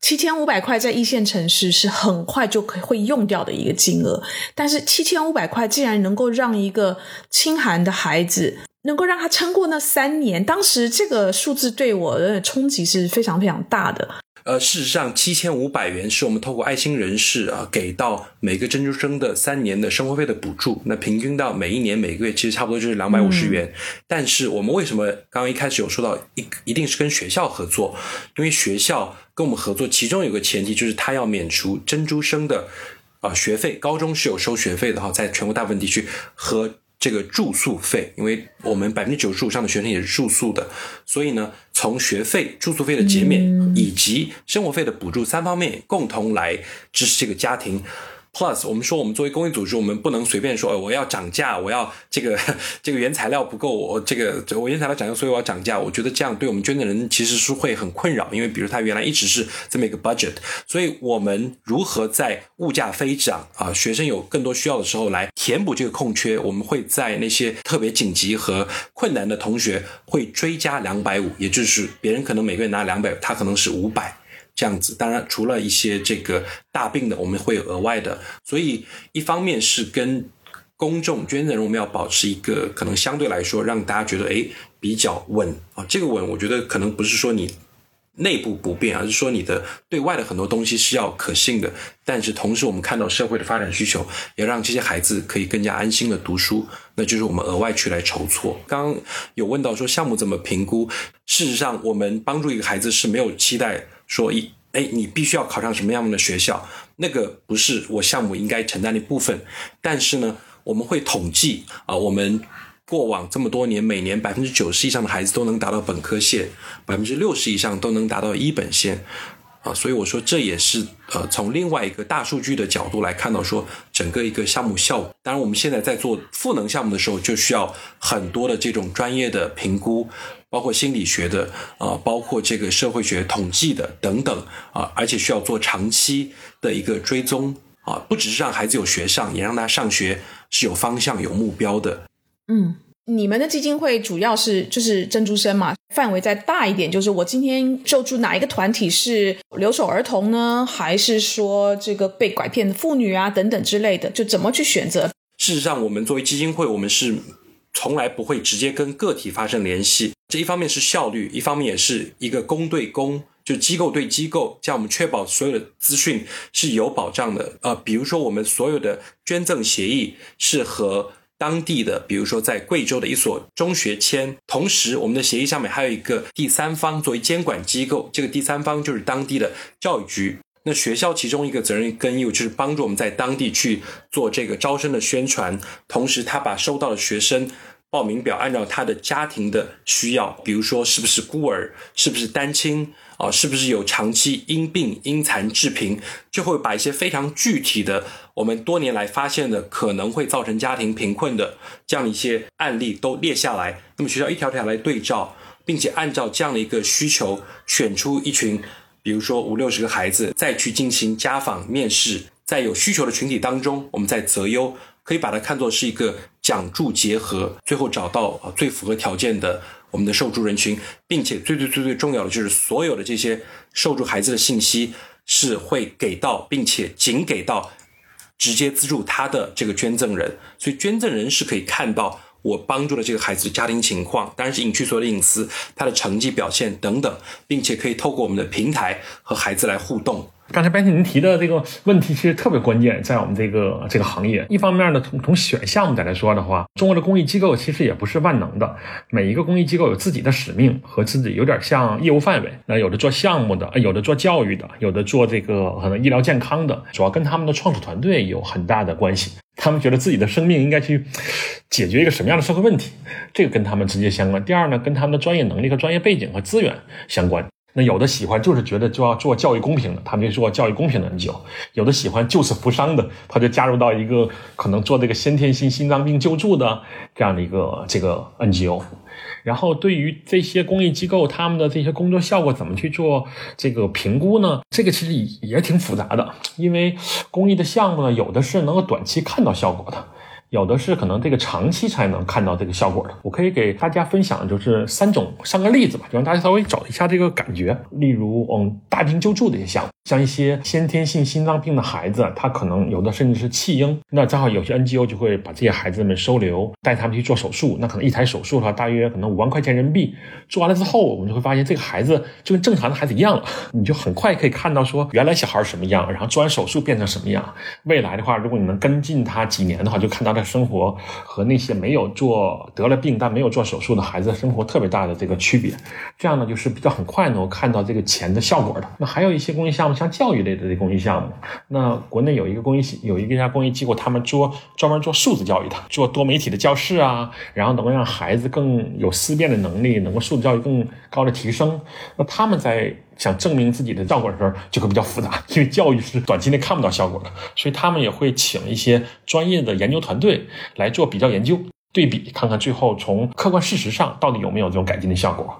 七千五百块在一线城市是很快就可会用掉的一个金额。但是七千五百块竟然能够让一个清寒的孩子能够让他撑过那三年，当时这个数字对我的冲击是非常非常大的。呃，事实上，七千五百元是我们透过爱心人士啊给到每个珍珠生的三年的生活费的补助。那平均到每一年每个月其实差不多就是两百五十元。但是我们为什么刚刚一开始有说到一一定是跟学校合作？因为学校跟我们合作，其中有个前提就是他要免除珍珠生的啊学费。高中是有收学费的哈，在全国大部分地区和。这个住宿费，因为我们百分之九十五上的学生也是住宿的，所以呢，从学费、住宿费的减免以及生活费的补助三方面共同来支持这个家庭。Plus，我们说我们作为公益组织，我们不能随便说，我要涨价，我要这个 这个原材料不够，我这个我原材料涨价，所以我要涨价。我觉得这样对我们捐赠人其实是会很困扰，因为比如他原来一直是这么一个 budget，所以我们如何在物价飞涨啊，学生有更多需要的时候来填补这个空缺？我们会在那些特别紧急和困难的同学会追加两百五，也就是别人可能每个月拿两百，他可能是五百。这样子，当然除了一些这个大病的，我们会有额外的。所以一方面是跟公众捐赠人，我们要保持一个可能相对来说让大家觉得哎比较稳啊。这个稳，我觉得可能不是说你内部不变，而是说你的对外的很多东西是要可信的。但是同时，我们看到社会的发展需求，也让这些孩子可以更加安心的读书，那就是我们额外去来筹措。刚刚有问到说项目怎么评估，事实上我们帮助一个孩子是没有期待。说一哎，你必须要考上什么样的学校？那个不是我项目应该承担的部分。但是呢，我们会统计啊，我们过往这么多年，每年百分之九十以上的孩子都能达到本科线，百分之六十以上都能达到一本线。啊，所以我说这也是呃，从另外一个大数据的角度来看到说整个一个项目效果。当然，我们现在在做赋能项目的时候，就需要很多的这种专业的评估，包括心理学的啊，包括这个社会学统计的等等啊，而且需要做长期的一个追踪啊，不只是让孩子有学上，也让他上学是有方向、有目标的。嗯。你们的基金会主要是就是珍珠生嘛，范围再大一点，就是我今天救助哪一个团体是留守儿童呢，还是说这个被拐骗的妇女啊等等之类的，就怎么去选择？事实上，我们作为基金会，我们是从来不会直接跟个体发生联系。这一方面是效率，一方面也是一个公对公，就机构对机构，这样我们确保所有的资讯是有保障的。呃，比如说我们所有的捐赠协议是和。当地的，比如说在贵州的一所中学签，同时我们的协议上面还有一个第三方作为监管机构，这个第三方就是当地的教育局。那学校其中一个责任跟义务就是帮助我们在当地去做这个招生的宣传，同时他把收到的学生报名表按照他的家庭的需要，比如说是不是孤儿，是不是单亲。啊，是不是有长期因病因残致贫，就会把一些非常具体的，我们多年来发现的可能会造成家庭贫困的这样一些案例都列下来。那么学校一条条来对照，并且按照这样的一个需求选出一群，比如说五六十个孩子，再去进行家访面试，在有需求的群体当中，我们再择优，可以把它看作是一个奖助结合，最后找到啊最符合条件的我们的受助人群，并且最最最最重要的就是所有的这些受助孩子的信息是会给到，并且仅给到直接资助他的这个捐赠人，所以捐赠人是可以看到。我帮助了这个孩子的家庭情况，当然是隐去所有的隐私，他的成绩表现等等，并且可以透过我们的平台和孩子来互动。刚才白天您提的这个问题其实特别关键，在我们这个这个行业，一方面呢，从从选项目来说的话，中国的公益机构其实也不是万能的，每一个公益机构有自己的使命和自己有点像业务范围。那有的做项目的，有的做教育的，有的做这个可能医疗健康的，主要跟他们的创始团队有很大的关系。他们觉得自己的生命应该去解决一个什么样的社会问题，这个跟他们直接相关。第二呢，跟他们的专业能力和专业背景和资源相关。那有的喜欢就是觉得就要做教育公平的，他们就做教育公平的 NGO；有的喜欢救死扶伤的，他就加入到一个可能做这个先天性心脏病救助的这样的一个这个 NGO。然后对于这些公益机构，他们的这些工作效果怎么去做这个评估呢？这个其实也挺复杂的，因为公益的项目呢，有的是能够短期看到效果的。有的是可能这个长期才能看到这个效果的，我可以给大家分享就是三种三个例子吧，就让大家稍微找一下这个感觉。例如，嗯，大病救助的一些项目，像一些先天性心脏病的孩子，他可能有的甚至是弃婴，那正好有些 NGO 就会把这些孩子们收留，带他们去做手术。那可能一台手术的话，大约可能五万块钱人民币。做完了之后，我们就会发现这个孩子就跟正常的孩子一样了，你就很快可以看到说原来小孩什么样，然后做完手术变成什么样。未来的话，如果你能跟进他几年的话，就看到他。生活和那些没有做得了病但没有做手术的孩子生活特别大的这个区别，这样呢就是比较很快能够看到这个钱的效果的。那还有一些公益项目，像教育类的这公益项目，那国内有一个公益有一个家公益机构，他们做专门做数字教育的，做多媒体的教室啊，然后能够让孩子更有思辨的能力，能够数字教育更高的提升。那他们在。想证明自己的效果的时候，就会比较复杂，因为教育是短期内看不到效果的，所以他们也会请一些专业的研究团队来做比较研究、对比，看看最后从客观事实上到底有没有这种改进的效果。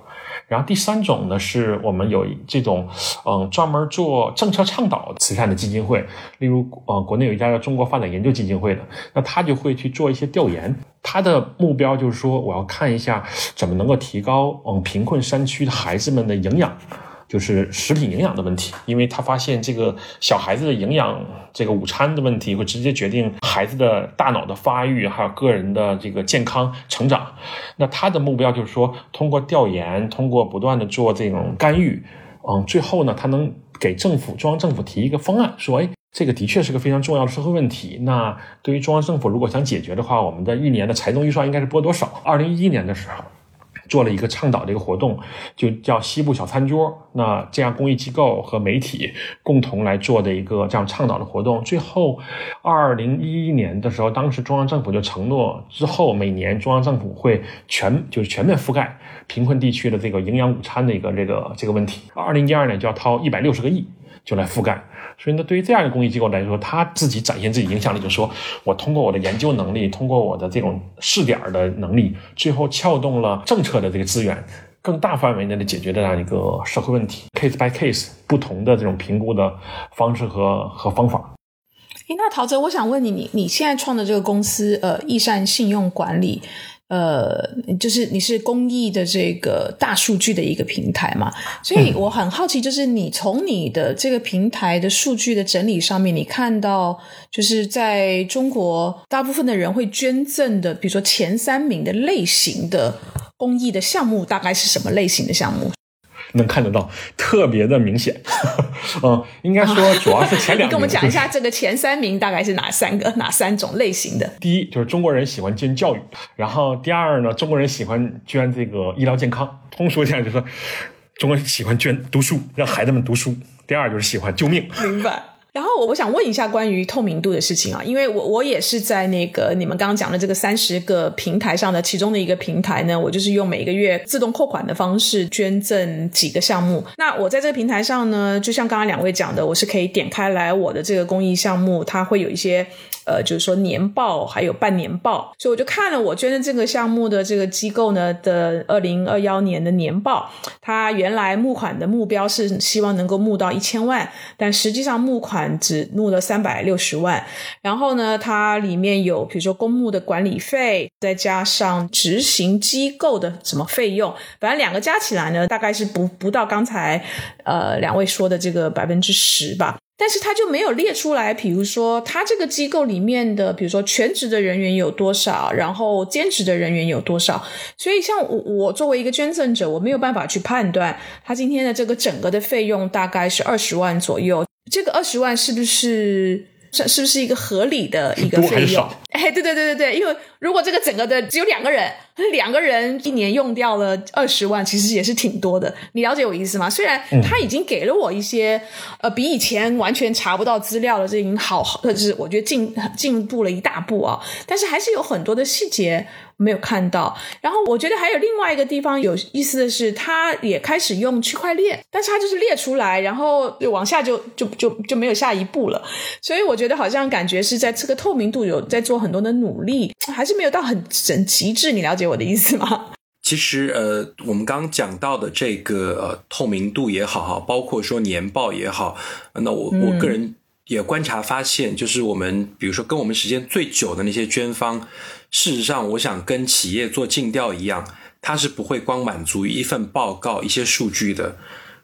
然后第三种呢，是我们有这种嗯专门做政策倡导慈善的基金会，例如呃国内有一家叫中国发展研究基金会的，那他就会去做一些调研，他的目标就是说我要看一下怎么能够提高嗯贫困山区的孩子们的营养。就是食品营养的问题，因为他发现这个小孩子的营养，这个午餐的问题会直接决定孩子的大脑的发育，还有个人的这个健康成长。那他的目标就是说，通过调研，通过不断的做这种干预，嗯，最后呢，他能给政府中央政府提一个方案，说，哎，这个的确是个非常重要的社会问题。那对于中央政府如果想解决的话，我们的一年的财政预算应该是拨多少？二零一一年的时候。做了一个倡导的一个活动，就叫西部小餐桌。那这样公益机构和媒体共同来做的一个这样倡导的活动。最后，二零一一年的时候，当时中央政府就承诺，之后每年中央政府会全就是全面覆盖贫困地区的这个营养午餐的一个这个这个问题。二零一二年就要掏一百六十个亿。就来覆盖，所以呢，对于这样一个公益机构来说，他自己展现自己影响力，就说我通过我的研究能力，通过我的这种试点的能力，最后撬动了政策的这个资源，更大范围内的解决这样一个社会问题，case by case 不同的这种评估的方式和和方法。诶，那陶喆，我想问你，你你现在创的这个公司，呃，易善信用管理。呃，就是你是公益的这个大数据的一个平台嘛，所以我很好奇，就是你从你的这个平台的数据的整理上面，你看到就是在中国大部分的人会捐赠的，比如说前三名的类型的公益的项目，大概是什么类型的项目？能看得到，特别的明显。嗯，应该说主要是前两。你跟我们讲一下这个前三名大概是哪三个、哪三种类型的？第一就是中国人喜欢捐教育，然后第二呢，中国人喜欢捐这个医疗健康。通俗点就是说，中国人喜欢捐读书，让孩子们读书。第二就是喜欢救命。明白。然后我我想问一下关于透明度的事情啊，因为我我也是在那个你们刚刚讲的这个三十个平台上的其中的一个平台呢，我就是用每个月自动扣款的方式捐赠几个项目。那我在这个平台上呢，就像刚刚两位讲的，我是可以点开来我的这个公益项目，它会有一些呃，就是说年报还有半年报，所以我就看了我捐的这个项目的这个机构呢的二零二幺年的年报，它原来募款的目标是希望能够募到一千万，但实际上募款只募了三百六十万。然后呢，它里面有比如说公募的管理费，再加上执行机构的什么费用，反正两个加起来呢，大概是不不到刚才呃两位说的这个百分之十吧。但是他就没有列出来，比如说他这个机构里面的，比如说全职的人员有多少，然后兼职的人员有多少。所以像我我作为一个捐赠者，我没有办法去判断他今天的这个整个的费用大概是二十万左右。这个二十万是不是？是是不是一个合理的一个费用？哎，对对对对对，因为如果这个整个的只有两个人，两个人一年用掉了二十万，其实也是挺多的。你了解我意思吗？虽然他已经给了我一些呃比以前完全查不到资料了，这已经好，就是我觉得进进步了一大步啊，但是还是有很多的细节。没有看到，然后我觉得还有另外一个地方有意思的是，他也开始用区块链，但是他就是列出来，然后往下就就就就没有下一步了。所以我觉得好像感觉是在这个透明度有在做很多的努力，还是没有到很整极致。你了解我的意思吗？其实呃，我们刚刚讲到的这个呃透明度也好哈，包括说年报也好，那我我个人也观察发现，就是我们比如说跟我们时间最久的那些捐方。事实上，我想跟企业做尽调一样，它是不会光满足于一份报告、一些数据的。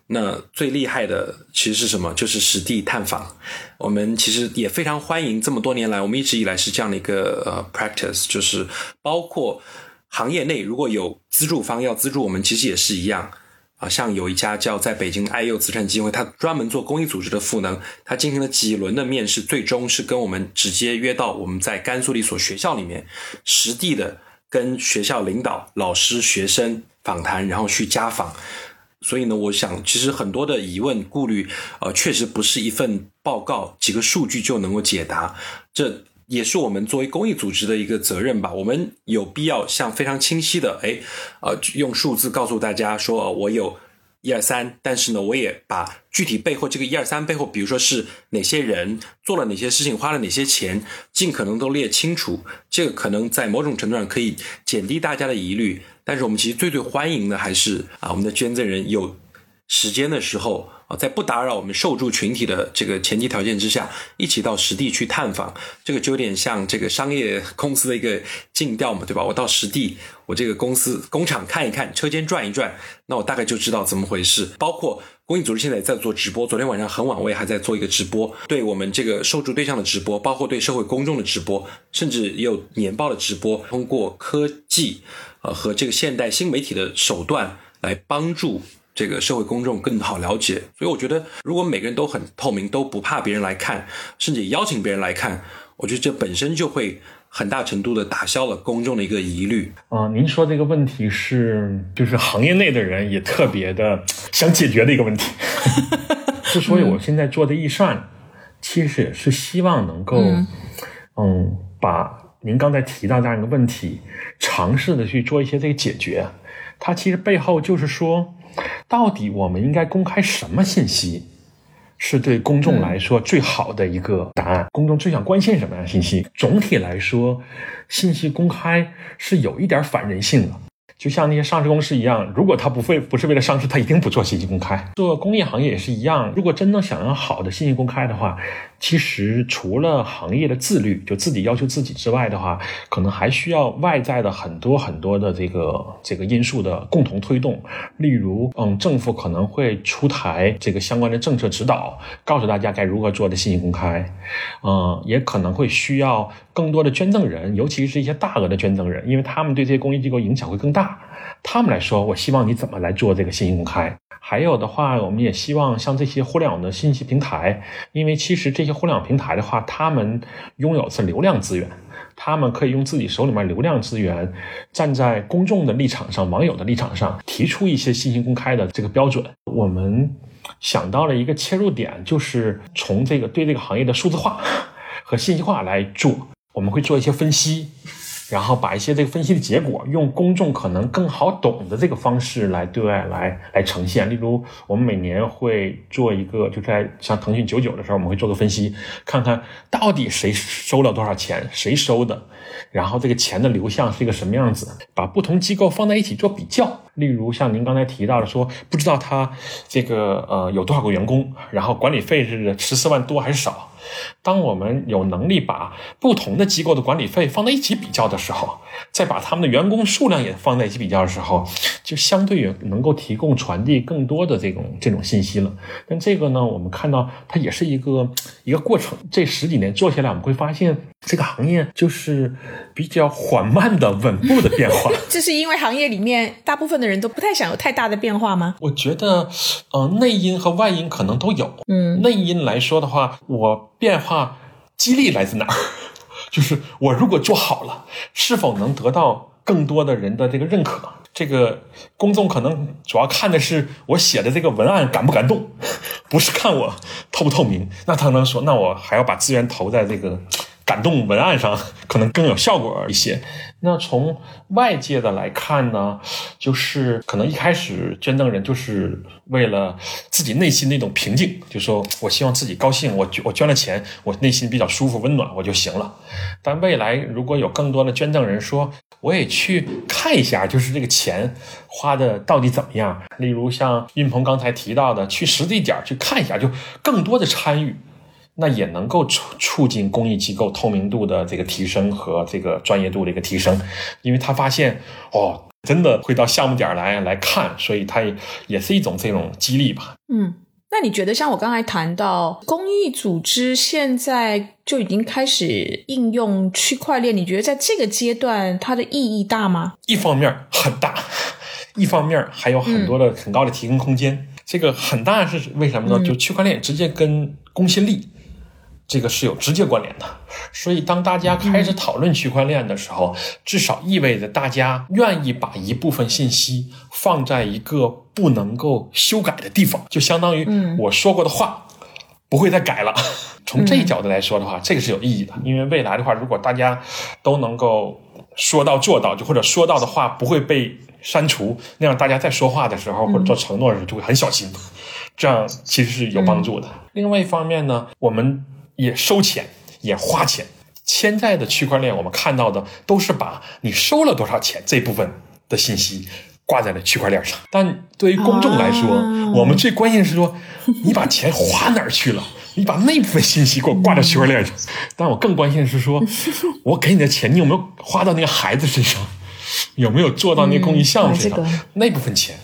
那最厉害的其实是什么？就是实地探访。我们其实也非常欢迎，这么多年来，我们一直以来是这样的一个呃 practice，就是包括行业内如果有资助方要资助我们，其实也是一样。啊，像有一家叫在北京爱幼慈善基金会，他专门做公益组织的赋能，他进行了几轮的面试，最终是跟我们直接约到我们在甘肃的一所学校里面，实地的跟学校领导、老师、学生访谈，然后去家访。所以呢，我想其实很多的疑问、顾虑，呃，确实不是一份报告、几个数据就能够解答。这。也是我们作为公益组织的一个责任吧。我们有必要像非常清晰的，哎，呃，用数字告诉大家说，我有一二三。但是呢，我也把具体背后这个一二三背后，比如说是哪些人做了哪些事情，花了哪些钱，尽可能都列清楚。这个可能在某种程度上可以减低大家的疑虑。但是我们其实最最欢迎的还是啊，我们的捐赠人有时间的时候。啊，在不打扰我们受助群体的这个前提条件之下，一起到实地去探访，这个就有点像这个商业公司的一个尽调嘛，对吧？我到实地，我这个公司工厂看一看，车间转一转，那我大概就知道怎么回事。包括公益组织现在也在做直播，昨天晚上很晚我也还在做一个直播，对我们这个受助对象的直播，包括对社会公众的直播，甚至也有年报的直播，通过科技呃和这个现代新媒体的手段来帮助。这个社会公众更好了解，所以我觉得，如果每个人都很透明，都不怕别人来看，甚至邀请别人来看，我觉得这本身就会很大程度的打消了公众的一个疑虑。啊，您说这个问题是，就是行业内的人也特别的想解决的一个问题。之所以我现在做的易善，其实也是希望能够，嗯，把您刚才提到这样一个问题，尝试的去做一些这个解决。它其实背后就是说。到底我们应该公开什么信息，是对公众来说最好的一个答案？公众最想关心什么样的信息？总体来说，信息公开是有一点反人性的。就像那些上市公司一样，如果他不会不是为了上市，他一定不做信息公开。做工业行业也是一样，如果真的想要好的信息公开的话，其实除了行业的自律，就自己要求自己之外的话，可能还需要外在的很多很多的这个这个因素的共同推动。例如，嗯，政府可能会出台这个相关的政策指导，告诉大家该如何做的信息公开。嗯，也可能会需要更多的捐赠人，尤其是一些大额的捐赠人，因为他们对这些公益机构影响会更大。他们来说，我希望你怎么来做这个信息公开？还有的话，我们也希望像这些互联网的信息平台，因为其实这些互联网平台的话，他们拥有是流量资源，他们可以用自己手里面流量资源，站在公众的立场上、网友的立场上，提出一些信息公开的这个标准。我们想到了一个切入点，就是从这个对这个行业的数字化和信息化来做，我们会做一些分析。然后把一些这个分析的结果，用公众可能更好懂的这个方式来对外来来呈现。例如，我们每年会做一个，就在像腾讯九九的时候，我们会做个分析，看看到底谁收了多少钱，谁收的，然后这个钱的流向是一个什么样子，把不同机构放在一起做比较。例如像您刚才提到的，说不知道他这个呃有多少个员工，然后管理费是十四万多还是少。当我们有能力把不同的机构的管理费放在一起比较的时候，再把他们的员工数量也放在一起比较的时候，就相对于能够提供传递更多的这种这种信息了。但这个呢，我们看到它也是一个一个过程。这十几年做下来，我们会发现这个行业就是比较缓慢的、稳步的变化。这是因为行业里面大部分的人都不太想有太大的变化吗？我觉得，呃，内因和外因可能都有。嗯，内因来说的话，我。变化激励来自哪儿？就是我如果做好了，是否能得到更多的人的这个认可？这个公众可能主要看的是我写的这个文案感不感动，不是看我透不透明。那他能说，那我还要把资源投在这个。感动文案上可能更有效果一些。那从外界的来看呢，就是可能一开始捐赠人就是为了自己内心那种平静，就说我希望自己高兴，我我捐了钱，我内心比较舒服温暖我就行了。但未来如果有更多的捐赠人说，我也去看一下，就是这个钱花的到底怎么样。例如像运鹏刚才提到的，去实地点去看一下，就更多的参与。那也能够促促进公益机构透明度的这个提升和这个专业度的一个提升，因为他发现哦，真的会到项目点来来看，所以它也也是一种这种激励吧。嗯，那你觉得像我刚才谈到公益组织现在就已经开始应用区块链，你觉得在这个阶段它的意义大吗？一方面很大，一方面还有很多的很高的提升空间。这个很大是为什么呢？就区块链直接跟公信力。这个是有直接关联的，所以当大家开始讨论区块链的时候，至少意味着大家愿意把一部分信息放在一个不能够修改的地方，就相当于我说过的话不会再改了。从这一角度来说的话，这个是有意义的，因为未来的话，如果大家都能够说到做到，就或者说到的话不会被删除，那样大家在说话的时候或者做承诺的时候就会很小心，这样其实是有帮助的。另外一方面呢，我们。也收钱，也花钱。现在的区块链，我们看到的都是把你收了多少钱这部分的信息挂在了区块链上。但对于公众来说，我们最关心是说，你把钱花哪儿去了？你把那部分信息给我挂在区块链上。但我更关心的是说，我给你的钱，你有没有花到那个孩子身上？有没有做到那个公益项目身上？那部分钱。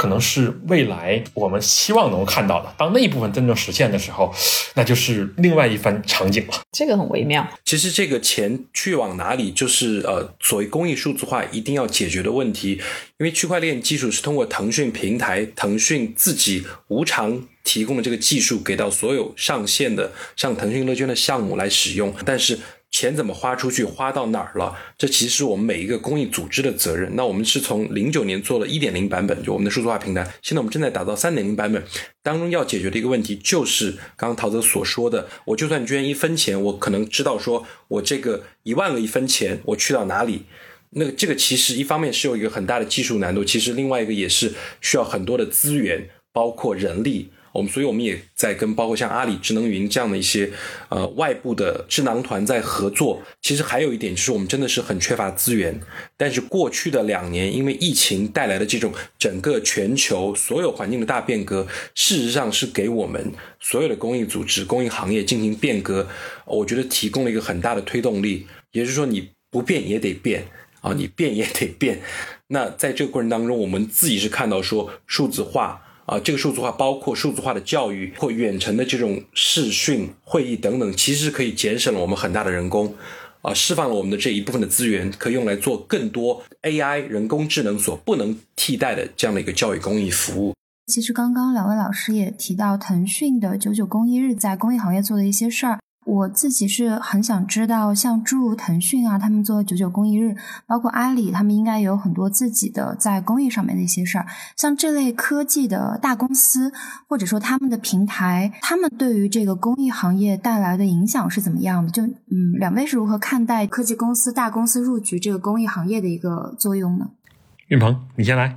可能是未来我们希望能够看到的。当那一部分真正实现的时候，那就是另外一番场景了。这个很微妙。其实这个钱去往哪里，就是呃，所谓公益数字化一定要解决的问题。因为区块链技术是通过腾讯平台、腾讯自己无偿提供的这个技术，给到所有上线的像腾讯乐捐的项目来使用，但是。钱怎么花出去，花到哪儿了？这其实是我们每一个公益组织的责任。那我们是从零九年做了一点零版本，就我们的数字化平台。现在我们正在打造三点零版本，当中要解决的一个问题就是刚刚陶泽所说的：我就算捐一分钱，我可能知道说我这个一万个一分钱我去到哪里。那这个其实一方面是有一个很大的技术难度，其实另外一个也是需要很多的资源，包括人力。我们，所以我们也在跟包括像阿里智能云这样的一些呃外部的智囊团在合作。其实还有一点就是，我们真的是很缺乏资源。但是过去的两年，因为疫情带来的这种整个全球所有环境的大变革，事实上是给我们所有的公益组织、公益行业进行变革，我觉得提供了一个很大的推动力。也就是说，你不变也得变啊，你变也得变。那在这个过程当中，我们自己是看到说数字化。啊，这个数字化包括数字化的教育或远程的这种视讯会议等等，其实可以节省了我们很大的人工，啊，释放了我们的这一部分的资源，可以用来做更多 AI 人工智能所不能替代的这样的一个教育公益服务。其实刚刚两位老师也提到腾讯的九九公益日在公益行业做的一些事儿。我自己是很想知道，像诸如腾讯啊，他们做九九公益日，包括阿里，他们应该有很多自己的在公益上面的一些事儿。像这类科技的大公司，或者说他们的平台，他们对于这个公益行业带来的影响是怎么样的？就嗯，两位是如何看待科技公司、大公司入局这个公益行业的一个作用呢？运鹏，你先来。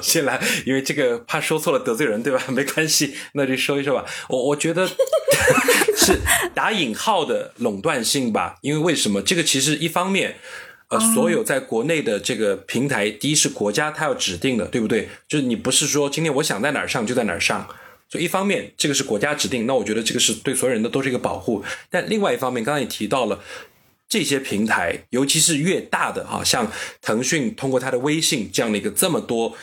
先来，因为这个怕说错了得罪人，对吧？没关系，那就说一说吧。我我觉得 是打引号的垄断性吧。因为为什么？这个其实一方面，呃，所有在国内的这个平台，第一是国家它要指定的，对不对？就是你不是说今天我想在哪儿上就在哪儿上。所以一方面，这个是国家指定，那我觉得这个是对所有人的都是一个保护。但另外一方面，刚才也提到了。这些平台，尤其是越大的哈，像腾讯通过它的微信这样的一个这么多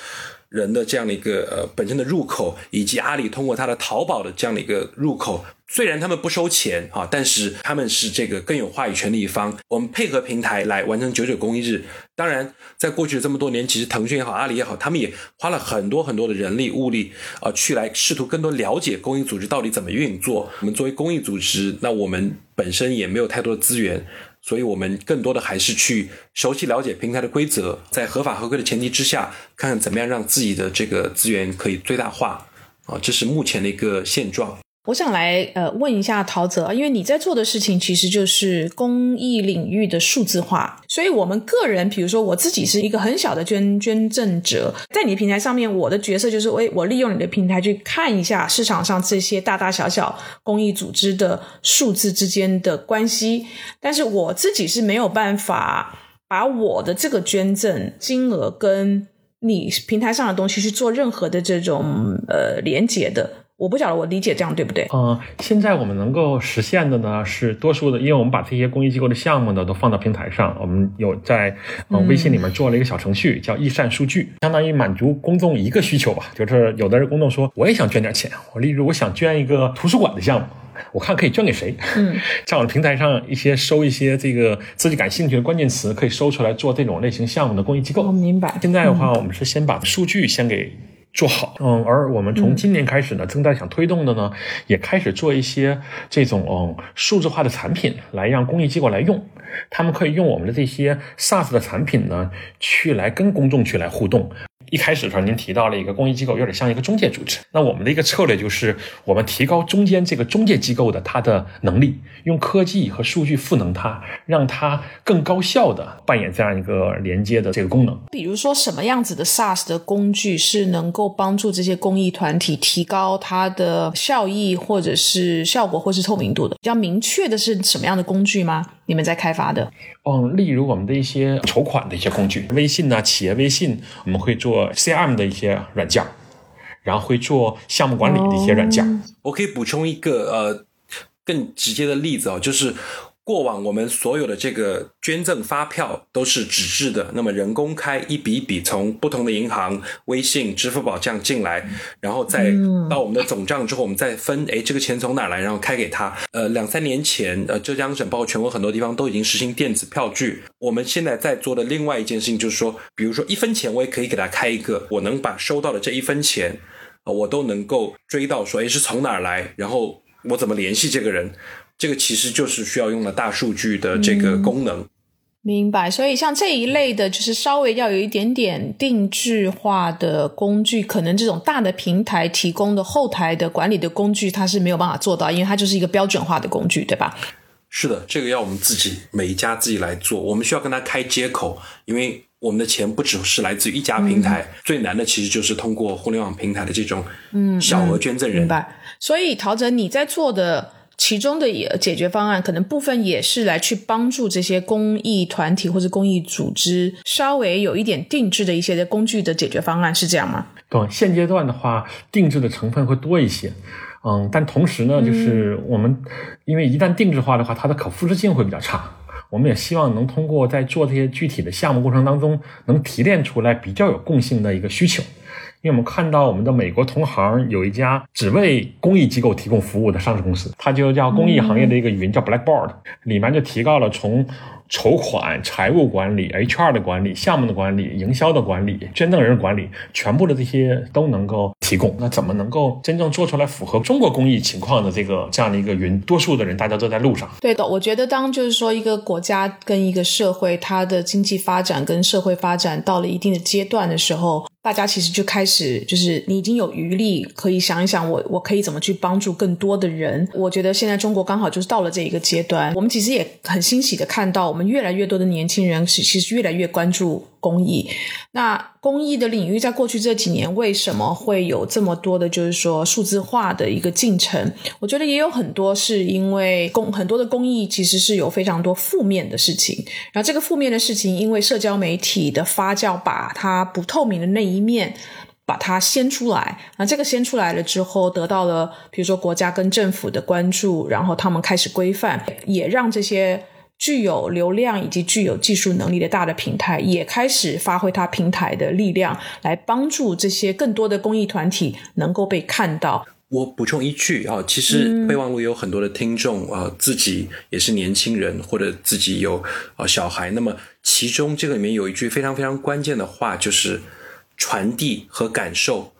人的这样的一个呃本身的入口，以及阿里通过它的淘宝的这样的一个入口，虽然他们不收钱啊，但是他们是这个更有话语权的一方。我们配合平台来完成九九公益日。当然，在过去的这么多年，其实腾讯也好，阿里也好，他们也花了很多很多的人力物力啊，去来试图更多了解公益组织到底怎么运作。我们作为公益组织，那我们本身也没有太多的资源。所以，我们更多的还是去熟悉了解平台的规则，在合法合规的前提之下，看看怎么样让自己的这个资源可以最大化啊，这是目前的一个现状。我想来呃问一下陶泽，因为你在做的事情其实就是公益领域的数字化，所以我们个人，比如说我自己是一个很小的捐捐赠者，在你的平台上面，我的角色就是，哎，我利用你的平台去看一下市场上这些大大小小公益组织的数字之间的关系，但是我自己是没有办法把我的这个捐赠金额跟你平台上的东西去做任何的这种呃连接的。我不晓得我理解这样对不对？嗯，现在我们能够实现的呢是多数的，因为我们把这些公益机构的项目呢都放到平台上，我们有在呃微信里面做了一个小程序叫易善数据，相当于满足公众一个需求吧，就是有的人公众说我也想捐点钱，我例如我想捐一个图书馆的项目，我看可以捐给谁？嗯，在我们平台上一些收一些这个自己感兴趣的关键词，可以搜出来做这种类型项目的公益机构。我明白。现在的话，我们是先把数据先给。做好，嗯，而我们从今年开始呢，正在想推动的呢，也开始做一些这种嗯数字化的产品，来让公益机构来用，他们可以用我们的这些 SaaS 的产品呢，去来跟公众去来互动。一开始的时候，您提到了一个公益机构，有点像一个中介组织。那我们的一个策略就是，我们提高中间这个中介机构的它的能力，用科技和数据赋能它，让它更高效的扮演这样一个连接的这个功能。比如说，什么样子的 SaaS 的工具是能够帮助这些公益团体提高它的效益，或者是效果，或是透明度的？比较明确的是什么样的工具吗？你们在开发的？嗯，例如我们的一些筹款的一些工具，微信呐，企业微信，我们会做呃 CRM 的一些软件，然后会做项目管理的一些软件。我可以补充一个呃更直接的例子啊，就是。过往我们所有的这个捐赠发票都是纸质的，那么人工开一笔一笔从不同的银行、微信、支付宝这样进来，然后再到我们的总账之后，我们再分，哎，这个钱从哪来，然后开给他。呃，两三年前，呃，浙江省包括全国很多地方都已经实行电子票据。我们现在在做的另外一件事情就是说，比如说一分钱我也可以给他开一个，我能把收到的这一分钱，我都能够追到，说哎是从哪儿来，然后我怎么联系这个人。这个其实就是需要用了大数据的这个功能，明白。所以像这一类的，就是稍微要有一点点定制化的工具，可能这种大的平台提供的后台的管理的工具，它是没有办法做到，因为它就是一个标准化的工具，对吧？是的，这个要我们自己每一家自己来做，我们需要跟他开接口，因为我们的钱不只是来自于一家平台，最难的其实就是通过互联网平台的这种嗯小额捐赠人。明白。所以陶喆，你在做的。其中的解决方案，可能部分也是来去帮助这些公益团体或者公益组织，稍微有一点定制的一些的工具的解决方案，是这样吗？对，现阶段的话，定制的成分会多一些，嗯，但同时呢，就是我们因为一旦定制化的话，它的可复制性会比较差，我们也希望能通过在做这些具体的项目过程当中，能提炼出来比较有共性的一个需求。因为我们看到我们的美国同行有一家只为公益机构提供服务的上市公司，它就叫公益行业的一个云，叫 Blackboard，里面就提到了从。筹款、财务管理、HR 的管理、项目的管理、营销的管理、捐赠人管理，全部的这些都能够提供。那怎么能够真正做出来符合中国公益情况的这个这样的一个云？多数的人大家都在路上。对的，我觉得当就是说一个国家跟一个社会，它的经济发展跟社会发展到了一定的阶段的时候。大家其实就开始，就是你已经有余力可以想一想，我我可以怎么去帮助更多的人。我觉得现在中国刚好就是到了这一个阶段，我们其实也很欣喜的看到，我们越来越多的年轻人是其实越来越关注。公益，那公益的领域在过去这几年为什么会有这么多的，就是说数字化的一个进程？我觉得也有很多是因为公很多的公益其实是有非常多负面的事情，然后这个负面的事情因为社交媒体的发酵，把它不透明的那一面把它掀出来，那这个掀出来了之后，得到了比如说国家跟政府的关注，然后他们开始规范，也让这些。具有流量以及具有技术能力的大的平台，也开始发挥它平台的力量，来帮助这些更多的公益团体能够被看到。我补充一句啊，其实备忘录有很多的听众啊，自己也是年轻人，或者自己有啊小孩。那么其中这个里面有一句非常非常关键的话，就是传递和感受。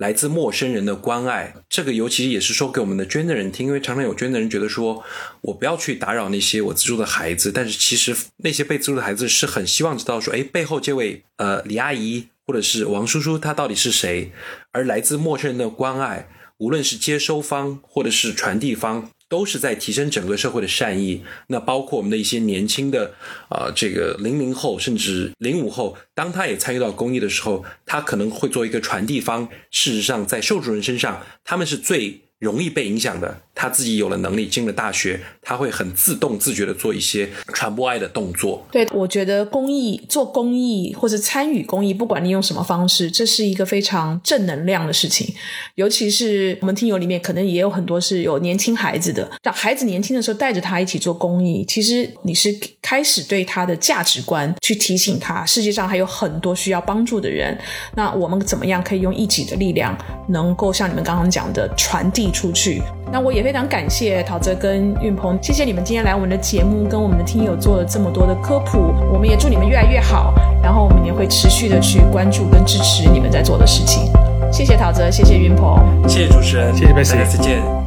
来自陌生人的关爱，这个尤其也是说给我们的捐的人听，因为常常有捐的人觉得说，我不要去打扰那些我资助的孩子，但是其实那些被资助的孩子是很希望知道说，哎，背后这位呃李阿姨或者是王叔叔他到底是谁？而来自陌生人的关爱，无论是接收方或者是传递方。都是在提升整个社会的善意。那包括我们的一些年轻的啊，这个零零后甚至零五后，当他也参与到公益的时候，他可能会做一个传递方。事实上，在受助人身上，他们是最。容易被影响的，他自己有了能力，进了大学，他会很自动自觉的做一些传播爱的动作。对，我觉得公益做公益或者参与公益，不管你用什么方式，这是一个非常正能量的事情。尤其是我们听友里面，可能也有很多是有年轻孩子的，让孩子年轻的时候带着他一起做公益，其实你是开始对他的价值观去提醒他，世界上还有很多需要帮助的人。那我们怎么样可以用一己的力量，能够像你们刚刚讲的传递？出去，那我也会非常感谢陶喆跟运鹏，谢谢你们今天来我们的节目，跟我们的听友做了这么多的科普，我们也祝你们越来越好，然后我们也会持续的去关注跟支持你们在做的事情。谢谢陶喆，谢谢云鹏，谢谢主持人，谢谢贝斯，再见。